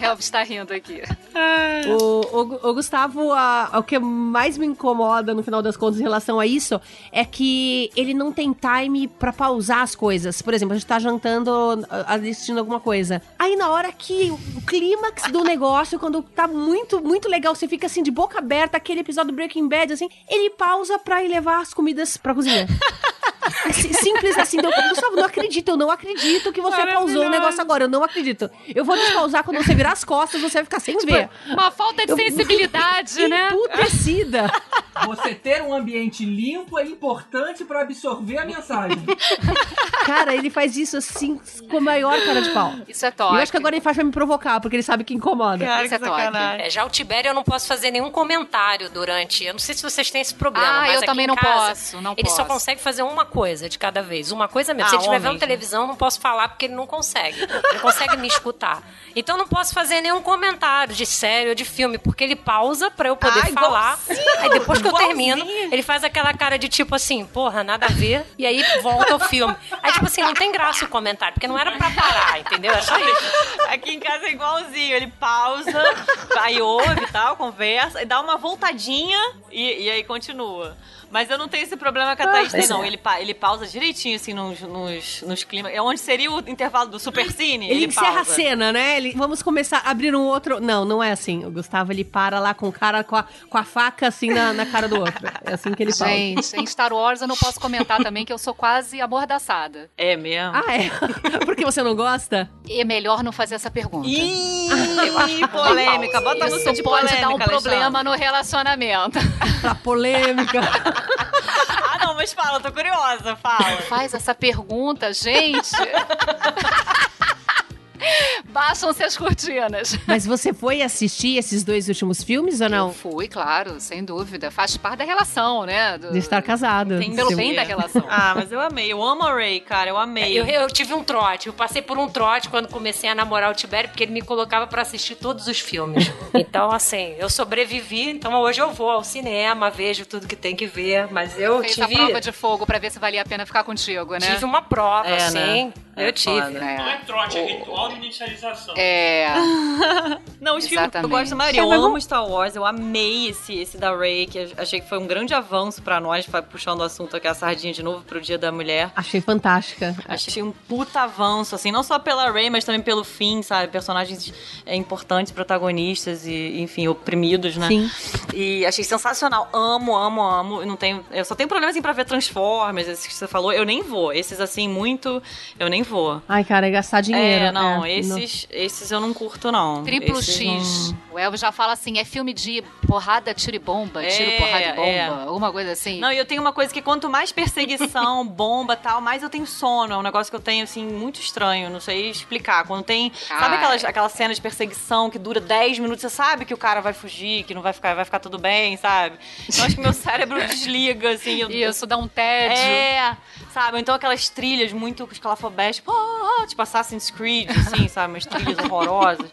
Elvis tá rindo aqui. O, o- o Gustavo, a- o que mais me incomoda no final das contas em relação a isso é que ele não tem time pra pausar as coisas. Por exemplo, a gente tá jantando, a- assistindo alguma coisa. Aí na hora que o clímax do negócio, quando tá muito, muito legal, você fica assim de boca aberta, aquele episódio do Breaking Bad, assim, ele pausa pra ir levar as comidas pra cozinha. É si- Simples assim, então, Gustavo, não acredito, eu não acredito que você pausou o negócio agora, eu não acredito. Eu vou despausar quando você virar as costas, você vai ficar sem ver. Uma falta de Eu- sensibilidade, né? Emputecida. Você ter um ambiente limpo é importante pra absorver a mensagem. Cara, ele faz isso assim com a maior cara de pau. Isso é E top. eu acho que agora ele faz pra me provocar, porque ele sabe que incomoda. Cara, Isso é que toque. sacanagem. É, já o Tibério eu não posso fazer nenhum comentário durante. Eu não sei se vocês têm esse problema. Ah, mas eu aqui também em não casa, posso, não Ele só posso. consegue fazer uma coisa de cada vez. Uma coisa mesmo. Ah, se ele estiver vendo televisão, não posso falar porque ele não consegue. Ele consegue me escutar. Então não posso fazer nenhum comentário de série ou de filme, porque ele pausa pra eu poder Ah, falar. Aí depois que eu igualzinho. termino, ele faz aquela cara de tipo assim, porra, nada a ver. E aí volta o filme. Aí tipo assim, não tem graça o comentário, porque não era pra parar, entendeu? É só isso. Aqui em casa é igualzinho. Ele pausa, aí ouve e tal, conversa, e dá uma voltadinha e, e aí continua. Mas eu não tenho esse problema que a Thaís tem, mas não. é. Ele, pa- ele pausa direitinho, assim, nos, nos, nos climas. É onde seria o intervalo do Super Cine. Ele, encerra pausa. a cena, né? Ele, vamos começar a abrir um outro. Não, não é assim. O Gustavo ele para lá com o cara com a, com a faca assim na, na cara do outro. É assim que ele fala. Gente, em Star Wars eu não posso comentar também que eu sou quase amordaçada. É mesmo? Ah, é? Porque você não gosta? É melhor não fazer essa pergunta. Ih, polêmica. Bota a música Isso de pode polêmica, dar um Alexandre. problema no relacionamento. Pra polêmica. Ah, não, mas fala, tô curiosa, fala. Faz essa pergunta, gente. Baixam-se as cortinas. Mas você foi assistir esses dois últimos filmes ou Eu não? fui, claro, sem dúvida. Faz parte da relação, né? Do- De estar casado. Entendi. Pelo bem da relação. Ah, mas eu amei. Eu amo a Ray, cara. Eu amei. Eu, eu tive um trote. Eu passei por um trote quando comecei a namorar o Tibério, porque ele me colocava pra assistir todos os filmes. Então, assim, eu sobrevivi. Então, hoje eu vou ao cinema, vejo tudo que tem que ver. Mas eu Fez tive, a prova de fogo pra ver se valia a pena ficar contigo, né? tive uma prova, É, assim. né? É Eu tive. foda. Não é É. trote, é ritual inicialização. É. Não, os filmes eu gosto da maioria. Eu amo Star Wars, eu amei esse, esse da Ray, que achei que foi um grande avanço pra nós, puxando o assunto aqui, a sardinha de novo pro Dia da Mulher. Achei fantástica. Achei um puta avanço, assim, não só pela Ray, mas também pelo fim, sabe? Personagens é, importantes, protagonistas e, enfim, oprimidos, né? Sim. E achei sensacional. Amo, amo, amo. Eu não tenho. Eu só tenho problema assim pra ver Transformers, esses que você falou. Eu nem vou. Esses assim, muito. Eu nem vou. Ai, cara, é gastar dinheiro. É, não, é, esses, esses eu não curto, não. Triplo Esses X. não- O Elvis já fala assim, é filme de porrada, tiro e bomba, tiro, É, porrada e bomba, é. alguma coisa assim. Não, e eu tenho uma coisa que quanto mais perseguição, bomba e tal, mais eu tenho sono. É um negócio que eu tenho, assim, muito estranho. Não sei explicar. Quando tem. Sabe Ai. aquelas, aquela cena de perseguição que dura 10 minutos? Você sabe que o cara vai fugir, que não vai ficar, vai ficar tudo bem, sabe? Então acho que meu cérebro desliga, assim. eu- Isso, dá um tédio. É, sabe? Então aquelas trilhas muito escalafobés, tipo, ah, ah, tipo Assassin's Creed, assim, sabe? Umas trilhas horrorosas.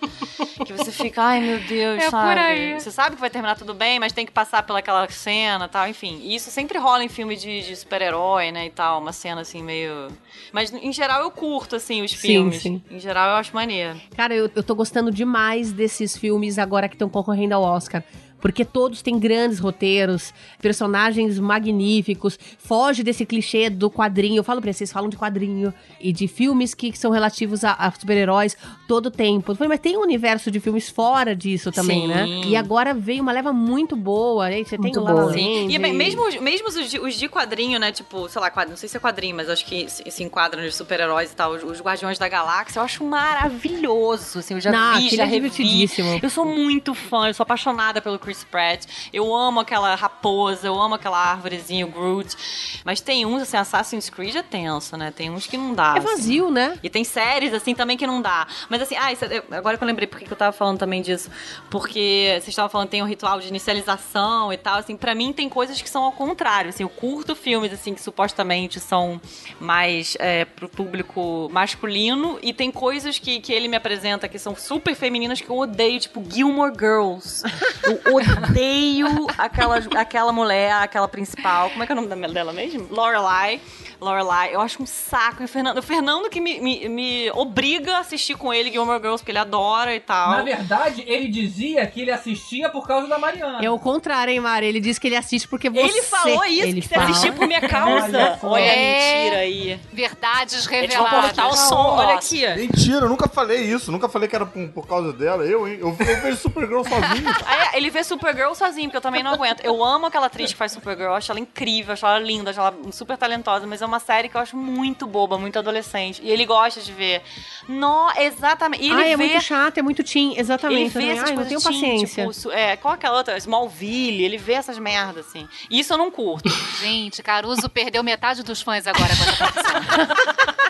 Que você fica, ai meu Deus, É sabe? por aí. Você sabe que vai terminar tudo bem, mas tem que passar pelaquela cena e tal, enfim. E isso sempre rola em filme de, de super-herói, né, e tal. Uma cena assim, meio. Mas em geral eu curto, assim, os Sim, filmes. sim. Em geral eu acho maneiro. Cara, eu, eu tô gostando demais desses filmes agora que estão concorrendo ao Oscar. Porque todos têm grandes roteiros, personagens magníficos, foge desse clichê do quadrinho. Eu falo pra vocês, falam de quadrinho e de filmes que, que são relativos a, a super-heróis todo o tempo. Eu falei, mas tem um universo de filmes fora disso também, Sim. né? E agora veio uma leva muito boa. Aí você tem Muito o La La boa. Land, E bem, mesmo, os- mesmo os, de, os de quadrinho, né? Tipo, sei lá, quadrinho, não sei se é quadrinho, mas acho que se, se enquadram nos super-heróis e tal. Os, os Guardiões da Galáxia, eu acho maravilhoso. Assim, eu já Não, vi, já é revi. divertidíssimo. Eu sou muito fã, eu sou apaixonada pelo Chris Pratt. Eu amo aquela raposa, eu amo aquela árvorezinha, o Groot. Mas tem uns, assim, Assassin's Creed é tenso, né? Tem uns que não dá. É assim. vazio, né? E tem séries, assim, também que não dá. Mas, assim, ah, isso- eu- agora que eu lembrei porque que eu tava falando também disso. Porque vocês estavam falando que tem um ritual de inicialização e tal. Assim, pra mim tem coisas que são ao contrário. Assim, eu curto filmes, assim, que supostamente são mais é, pro público masculino. E tem coisas que, que ele me apresenta que são super femininas que eu odeio, tipo Gilmore Girls. Eu odeio aquela, aquela mulher, aquela principal. Como é que é o nome dela mesmo? Lorelai. Lorelai. Eu acho um saco. E o Fernando, o Fernando que me, me, me obriga a assistir com ele Gilmore Girls, porque ele adora e tal. Na verdade, ele dizia que ele assistia por causa da Mariana. É o contrário, hein, Mari? Ele disse que ele assiste porque você... Ele falou isso, ele que você assistiu por minha causa. Olha É. mentira aí. Verdades É tipo reveladas. cortar o som, olha aqui. Mentira, eu nunca falei isso. Nunca falei que era por, por causa dela. Eu, hein? Eu, eu vejo Supergirl sozinho. Aí, ele vê Supergirl sozinho, porque eu também não aguento. Eu amo aquela atriz que faz Supergirl, eu acho ela incrível, acho ela linda, acho ela super talentosa, mas é uma série que eu acho muito boba, muito adolescente. E ele gosta de ver. Nó, exatamente. E ele Ai, é vê muito chato, é muito teen, Ele exatamente. vê também. essas Ai, não coisas tenho teen, paciência. Tipo, é, qual aquela outra? Smallville, ele vê essas merdas, assim. Isso eu não curto. Gente, Caruso perdeu metade dos fãs agora.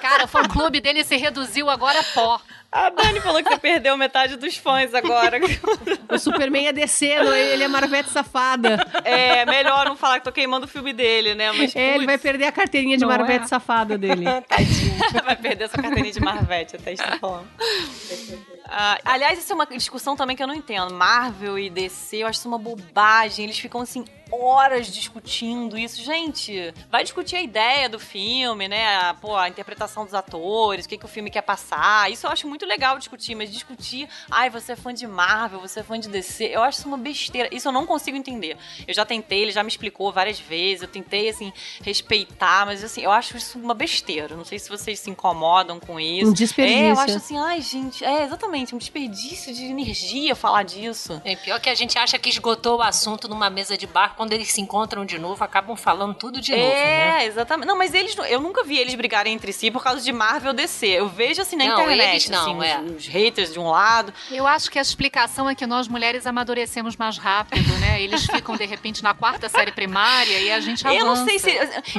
Cara, o fã-clube dele se reduziu agora a pó. A Dani falou que você perdeu metade dos fãs agora. O Superman é descendo, ele é Marvete safada. É, melhor não falar que tô queimando o filme dele, né? Mas, É, ele vai perder a carteirinha de Não Marvete é? safada dele. Tadinho. Vai perder essa carteirinha de Marvete, até está falando. Ah, aliás, isso é uma discussão também que eu não entendo. Marvel e DC, eu acho isso uma bobagem. Eles ficam assim horas discutindo isso. Gente, vai discutir a ideia do filme, né? Pô, a interpretação dos atores, o que, que o filme quer passar. Isso eu acho muito legal discutir, mas discutir, ai, você é fã de Marvel, você é fã de DC, eu acho isso uma besteira. Isso eu não consigo entender. Eu já tentei, ele já me explicou várias vezes, eu tentei, assim, respeitar, mas assim, eu acho isso uma besteira. Não sei se vocês se incomodam com isso. Um desperdício. É, eu acho assim, ai, gente, é exatamente, um desperdício de energia falar disso. É pior que a gente acha que esgotou o assunto numa mesa de bar, quando eles se encontram de novo, acabam falando tudo de novo, é, né? exatamente. Não, mas eles, eu nunca vi eles brigarem entre si por causa de Marvel DC. Eu vejo assim na Não, internet, eles não, assim, é. os, os haters de um lado. Eu acho que a explicação é que nós mulheres amadurecemos mais rápido, né? Eles ficam, de repente, na quarta série primária e a gente avança. Eu não sei se.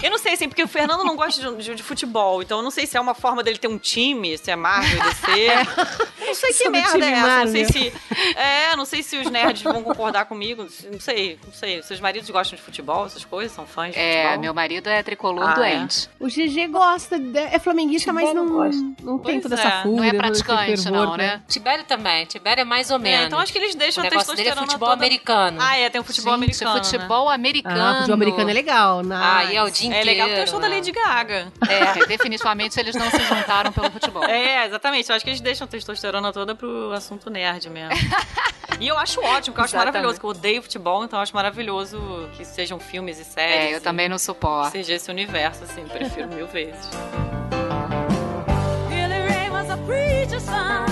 Eu não sei, assim, porque o Fernando não gosta de, de- de futebol, então eu não sei se é uma forma dele ter um time, se é Marvel, DC. Eu não sei que merda é essa. Não sei Marvel. se. É, não sei se os nerds vão concordar comigo. Não sei, não sei. Seus maridos gostam de futebol, essas coisas? São fãs de É, futebol? meu marido é tricolor Ah, doente. O GG gosta, de- é flamenguista, mas não, não tem Pois toda é. essa fúria. Não é esse praticante, fervor, não, né? Tibério também, Tibério é mais ou É, menos. então acho que eles deixam o a negócio dele é futebol toda- americano. Ah, é, tem o futebol Gente, americano. né? futebol americano. Ah, futebol americano é legal. Nice. Ah, e é o dia É inteiro. legal porque é o show da né? Lady Gaga. É, definitivamente eles não se juntaram pelo futebol. É, exatamente. Eu acho que eles deixam a testosterona toda pro assunto nerd mesmo. e eu acho ótimo, porque eu acho Exatamente. maravilhoso, que eu odeio futebol, então eu acho maravilhoso que sejam filmes e séries. É, eu e também não suporto. Seja esse universo, assim, prefiro mil vezes. Billy Ray was a preacher's son.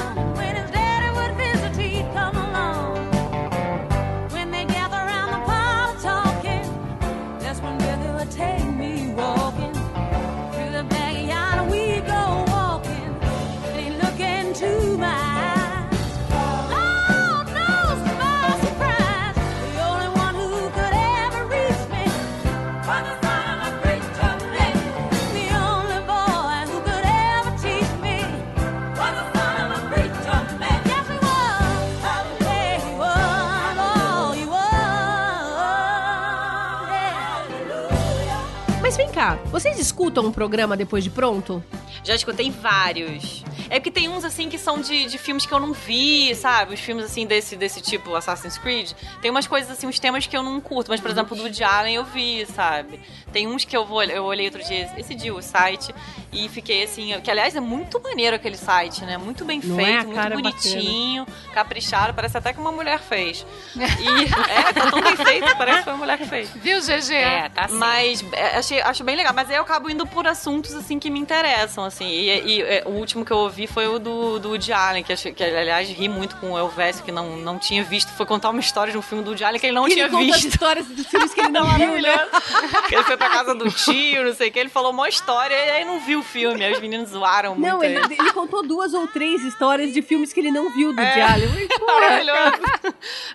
Cá, vocês escutam um programa depois de pronto? Já escutei vários. É porque tem uns, assim, que são de, de filmes que eu não vi, sabe? Os filmes, assim, desse, desse tipo, Assassin's Creed. Tem umas coisas, assim, uns temas que eu não curto. Mas, por exemplo, do Woody Allen eu vi, sabe? Tem uns que eu vou eu olhei outro dia, esse dia, o site, e fiquei, assim... Que, aliás, é muito maneiro aquele site, né? Muito bem Não é? feito, A muito é bonitinho, caprichado. Parece até que uma mulher fez. E, é, tá tão bem feito, parece que foi uma mulher que fez. Viu, GG? É, tá assim. Mas é, achei, acho bem legal. Mas aí eu acabo indo por assuntos, assim, que me interessam, assim. E, e, é, o último que eu ouvi foi o do, do Woody Allen, que, achei, que aliás, ri muito com o Elvésio, que não, não tinha visto. Foi contar uma história de um filme do Woody Allen que ele não ele tinha visto. histórias dos filmes que ele não viu, né? Ele foi pra casa do tio, não sei o que. Ele falou uma história e aí não viu o filme. Aí os meninos zoaram muito Não, ele, ele. contou duas ou três histórias de filmes que ele não viu do É. Diário. Maravilhoso.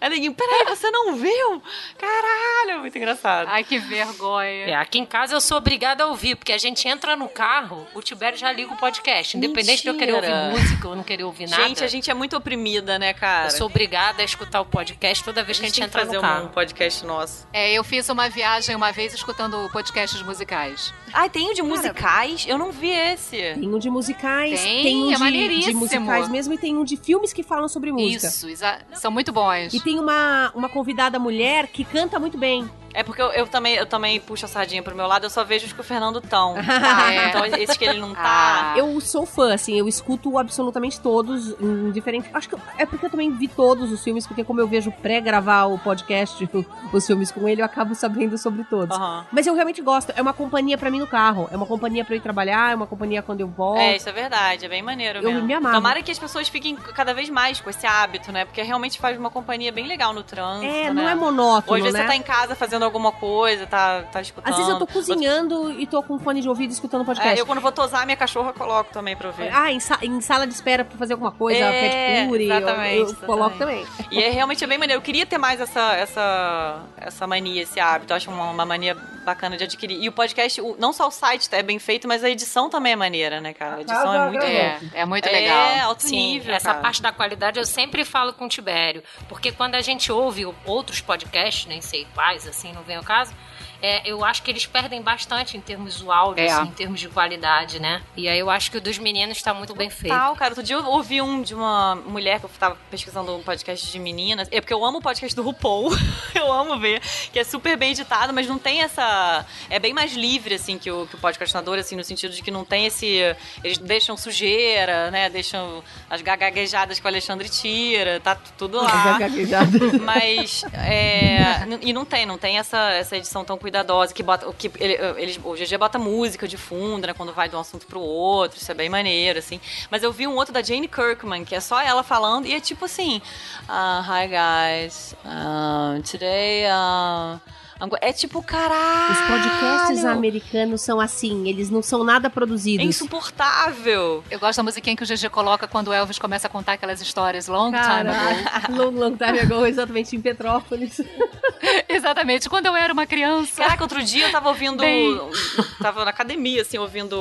Aí ninguém, peraí, você não viu? Caralho, muito engraçado. Ai, que vergonha. É, aqui em casa eu sou obrigada a ouvir, porque a gente entra no carro, o Tibério já liga o podcast. Independente de eu querer Mentira. ouvir música ou não querer ouvir nada. Gente, a gente é muito oprimida, né, cara? Eu sou obrigada a escutar o podcast toda vez que a gente, tem que entra fazer no um, carro. podcast nosso. É, eu fiz uma viagem uma vez escutando podcasts musicais. Ah, tem um de musicais? Eu não vi esse. Tem um de musicais, Tem, um é de, de musicais mesmo e tem um de filmes que falam sobre música. Isso, exa- são muito bons. E tem uma, uma convidada mulher que canta muito bem. É porque eu, eu também, eu também puxo a sardinha pro meu lado, eu só vejo os que o Fernando tão. É. Então, esses que ele não tá. Ah. Eu sou fã, assim, eu escuto absolutamente todos, em diferentes. Acho que é porque eu também vi todos os filmes, porque como eu vejo pré-gravar o podcast, os filmes com ele, eu acabo sabendo sobre todos. Aham. Mas eu realmente gosto. É uma companhia pra mim no carro. É uma companhia pra eu ir trabalhar, é uma companhia quando eu volto. É, isso é verdade, é bem maneiro Eu mesmo. me amarro. Tomara que as pessoas fiquem cada vez mais com esse hábito, né? Porque realmente faz uma companhia bem legal no trânsito. É, né? não é monótono, vezes né? você tá em casa fazendo alguma coisa, tá, tá escutando. Às vezes eu tô cozinhando e tô com fone de ouvido escutando podcast. É, eu quando vou tosar minha cachorra, coloco também pra ouvir. Ah, em, sa- em sala de espera pra fazer alguma coisa, É, pet cure, eu- exatamente, eu, coloco também. exatamente. E é realmente é bem maneiro. Eu queria ter mais essa, essa, essa mania, esse hábito. Eu acho uma, uma mania bacana de adquirir. E o podcast, o- não só o site é bem feito, mas a edição também é maneira, né, cara? A edição é muito É, é muito É, legal. alto Sim, nível. essa cara. parte da qualidade eu sempre falo com o Tibério. Porque quando a gente ouve outros podcasts, nem sei quais, assim, não vem ao caso, é, eu acho que eles perdem bastante em termos do áudio, É. assim, em termos de qualidade, né? E aí eu acho que o dos meninos tá muito bem feito. Tal, cara. Outro dia eu ouvi um de uma mulher que eu tava pesquisando um podcast de meninas. É porque eu amo o podcast do RuPaul. eu amo ver. Que é super bem editado, mas não tem essa. É bem mais livre, assim, que o, que o podcastinador, assim, no sentido de que não tem esse. Eles deixam sujeira, né? Deixam as gagaguejadas que o Alexandre tira. Tá tudo lá. Mas é, e não tem, não tem essa, essa edição tão cuidadosa que bota, que ele, eles, o GG bota música de fundo, né, quando vai de um assunto pro outro, isso é bem maneiro assim. Mas eu vi um outro da Jane Kirkman, que é só ela falando e é tipo assim, ah, hi guys, um, today go-" é tipo caralho. Os podcasts americanos são assim, eles não são nada é produzidos. insuportável. Eu gosto da musiquinha que o GG coloca quando o Elvis começa a contar aquelas histórias long time ago. Cara, long, long time ago, exatamente em Petrópolis. Exatamente, quando eu era uma criança. Caraca, outro dia eu tava ouvindo. Bem. Tava na academia, assim, ouvindo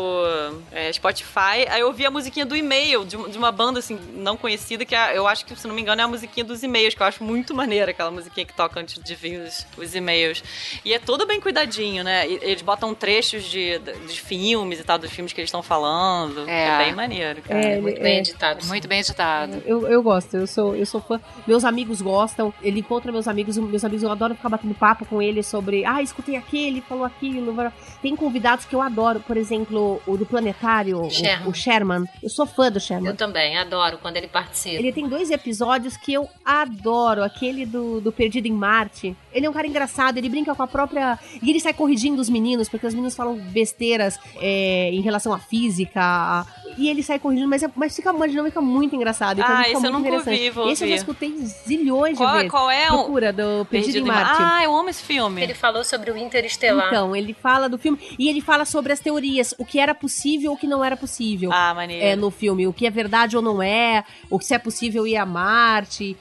é, Spotify. Aí eu ouvi a musiquinha do e-mail, de, de uma banda, assim, não conhecida, que é- eu acho que, se não me engano, é a musiquinha dos e-mails, que eu acho muito maneira, aquela musiquinha que toca antes de vir os, os e-mails. E é todo bem cuidadinho, né? E- eles botam trechos de, de, filmes e tal, dos filmes que eles estão falando. É. É. bem maneiro, cara. É, Muito é. bem editado. Muito bem editado. Eu, eu gosto, eu sou, eu sou fã. Meus amigos gostam, ele encontra meus amigos, meus amigos eu adoro ficar batendo papo com ele sobre, ah, escutei aquele, falou aquilo. Tem convidados que eu adoro, por exemplo, o do Planetário, o- Sherman. O, Sherman. Eu sou fã do Sherman. Eu também, adoro quando ele participa. Ele tem dois episódios que eu adoro. Aquele do, do Perdido em Marte. Ele é um cara engraçado, ele brinca com a própria. E ele sai corrigindo os meninos, porque os meninos falam besteiras é, em relação à física. a- E ele sai corrigindo, mas, é- mas fica, uma dinâmica muito engraçada. então Ah, fica esse eu nunca ouvi, vou Esse eu já ouvir. escutei zilhões de Qual, vezes. qual é o. Procura do Perdido, em Mar- Marte. Ah, eu amo esse filme. Ele falou sobre o Interestelar. Então, ele fala do filme e ele fala sobre as teorias, o que era possível, o que não era possível Ah, maneiro. é, no filme, o que é verdade ou não é, o que se é possível ir a Marte.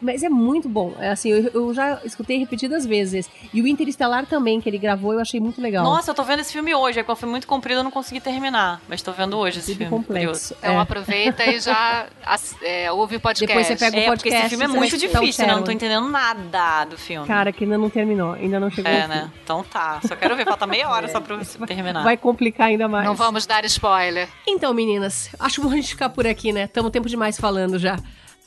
Mas é muito bom. É assim, eu, eu já escutei repetidas vezes. E o Interestelar também, que ele gravou, eu achei muito legal. Nossa, eu tô vendo esse filme hoje. É que foi muito comprido, eu não consegui terminar. Mas tô vendo hoje esse filme. complexo. curioso. Então É. aproveita e já é, ouve o podcast. Depois você pega o É, porque esse podcast, filme é você muito difícil, né? Eu não tô entendendo nada do filme. Cara, que ainda não terminou, ainda não chegou. É, né? Então tá. Só quero ver. Falta meia hora só pra eu terminar. Vai complicar ainda mais. Não vamos dar spoiler. Então, meninas, acho bom a gente ficar por aqui, né? Estamos tempo demais falando já.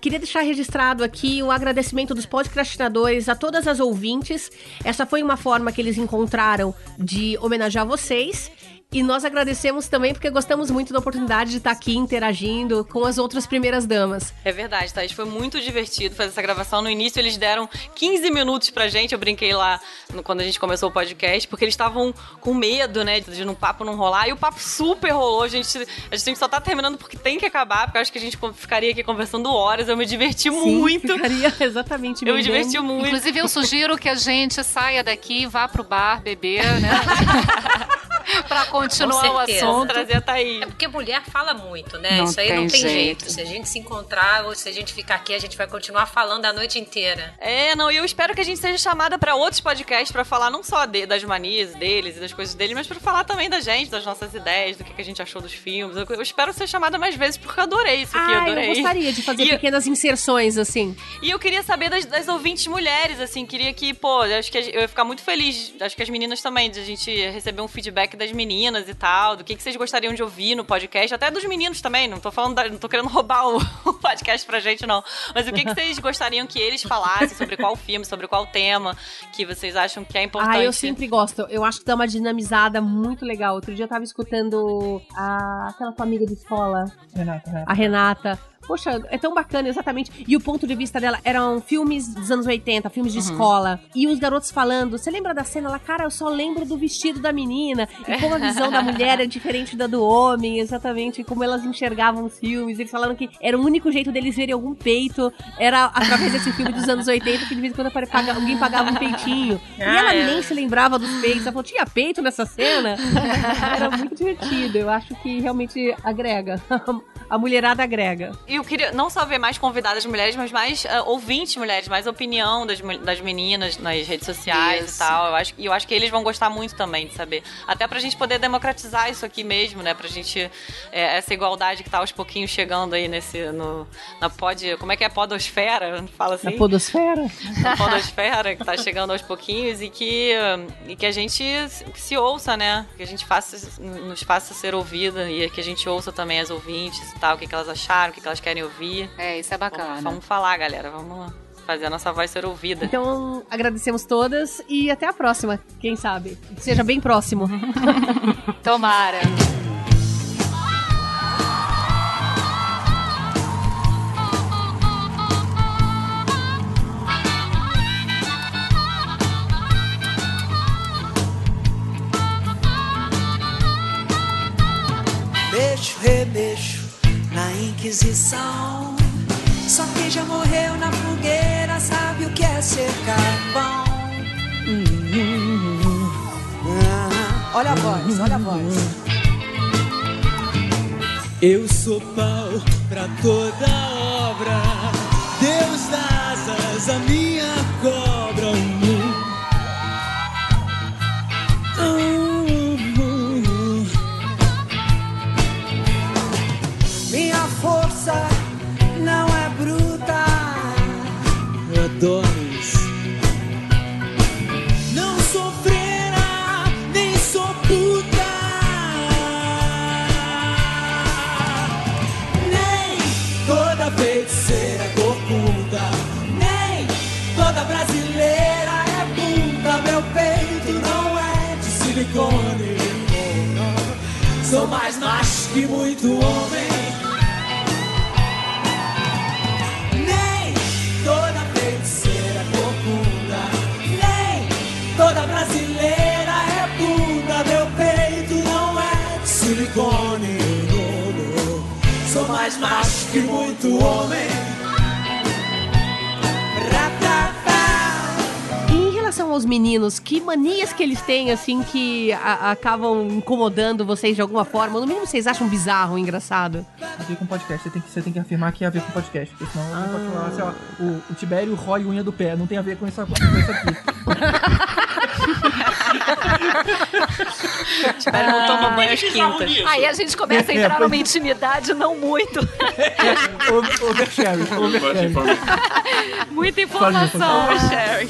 Queria deixar registrado aqui o agradecimento dos podcastinadores a todas as ouvintes. Essa foi uma forma que eles encontraram de homenagear vocês. E nós agradecemos também porque gostamos muito da oportunidade de estar aqui interagindo com as outras primeiras damas. É verdade, Thaís. Foi muito divertido fazer essa gravação. No início, eles deram 15 minutos pra gente. Eu brinquei lá no- quando a gente começou o podcast, porque eles estavam com medo, né, de um papo não rolar. E o papo super rolou. A gente, a gente só tá terminando porque tem que acabar, porque eu acho que a gente ficaria aqui conversando horas. Eu me diverti muito. Ficaria exatamente Eu me bem diverti muito. Inclusive, eu sugiro que a gente saia daqui, vá pro bar beber, né? pra continuar Com o assunto. Trazer a Thaís. É porque mulher fala muito, né? Não Isso aí tem não tem jeito. jeito. Se a gente se encontrar ou se a gente ficar aqui, a gente vai continuar falando a noite inteira. É, não, e eu espero que a gente seja chamada pra outros podcasts pra falar não só de- das manias deles e das coisas deles, mas pra falar também da gente, das nossas ideias, do que, que a gente achou dos filmes. Eu, eu espero ser chamada mais vezes porque eu adorei isso aqui, eu Ah, adorei. eu gostaria de fazer E- pequenas inserções, assim. E eu queria saber das, das ouvintes mulheres, assim, queria que, pô, eu acho que eu ia ficar muito feliz, acho que as meninas também, de a gente receber um feedback das meninas e tal, do que, que vocês gostariam de ouvir no podcast, até dos meninos também, não tô falando, da- não tô querendo roubar o, o podcast pra gente, não, mas o que, que vocês gostariam que eles falassem sobre qual filme, sobre qual tema que vocês acham que é importante. Ah, eu sempre gosto. Eu acho que dá uma dinamizada muito legal. Outro dia eu tava escutando a... aquela tua amiga de escola, Renata, Renata. a Renata. Poxa, é tão bacana, exatamente. E o ponto de vista dela eram filmes dos anos 80, filmes de Uhum. escola. E os garotos falando. Você lembra da cena lá? Cara, eu só lembro do vestido da menina. E como a visão da mulher é diferente da do homem, exatamente. Como elas enxergavam os filmes. Eles falaram que era o único jeito deles verem algum peito. Era através desse filme dos anos 80 que de vez em quando alguém pagava um peitinho. E Ah, ela é. nem se lembrava dos peitos. Ela falou, tinha peito nessa cena? Era muito divertido. Eu acho que realmente agrega. A mulherada agrega. E eu queria não só ver mais convidadas mulheres, mas mais ah, ouvintes mulheres, mais opinião das, das meninas nas redes sociais Isso. e tal. Eu acho, e eu acho que eles vão gostar muito também de saber. Até pra gente poder democratizar isso aqui mesmo, né? Pra gente. é, essa igualdade que tá aos pouquinhos chegando aí nesse. No, na pod. Como é que é? Podosfera? Fala assim? Na podosfera. na podosfera que tá chegando aos pouquinhos e que, e que a gente se ouça, né? Que a gente faça, nos faça ser ouvida e que a gente ouça também as ouvintes e tal, o que, que elas acharam, o que, que elas querem ouvir. É, isso é bacana. Vamos, vamos falar, galera. Vamos fazer a nossa voz ser ouvida. Então, agradecemos todas e até a próxima, quem sabe. Que Seja bem próximo. Tomara. Beijo, remexo na Inquisição. Só quem já morreu na fogueira sabe o que é ser carvão. Ah, olha a voz, olha a voz. Eu sou pau pra toda obra. Deus dá asas a minha que muito homem. Nem toda feiticeira é corcunda. Nem toda brasileira é bunda. Meu peito não é silicone. Não, não. Sou mais macho que muito homem. Relação aos meninos, que manias que eles têm, assim, que a- acabam incomodando vocês de alguma forma? No mínimo, vocês acham bizarro, engraçado? A ver com podcast. Você tem que, você tem que afirmar que é a ver com podcast. Porque senão você pode falar, sei lá, o, o Tibério rói unha do pé. Não tem a ver com isso, com isso aqui. Tibério não toma banho às quintas. Aí a gente começa a entrar numa intimidade não muito. Over- Oversharing. De Oversharing. informar. Muita informação. Sherry.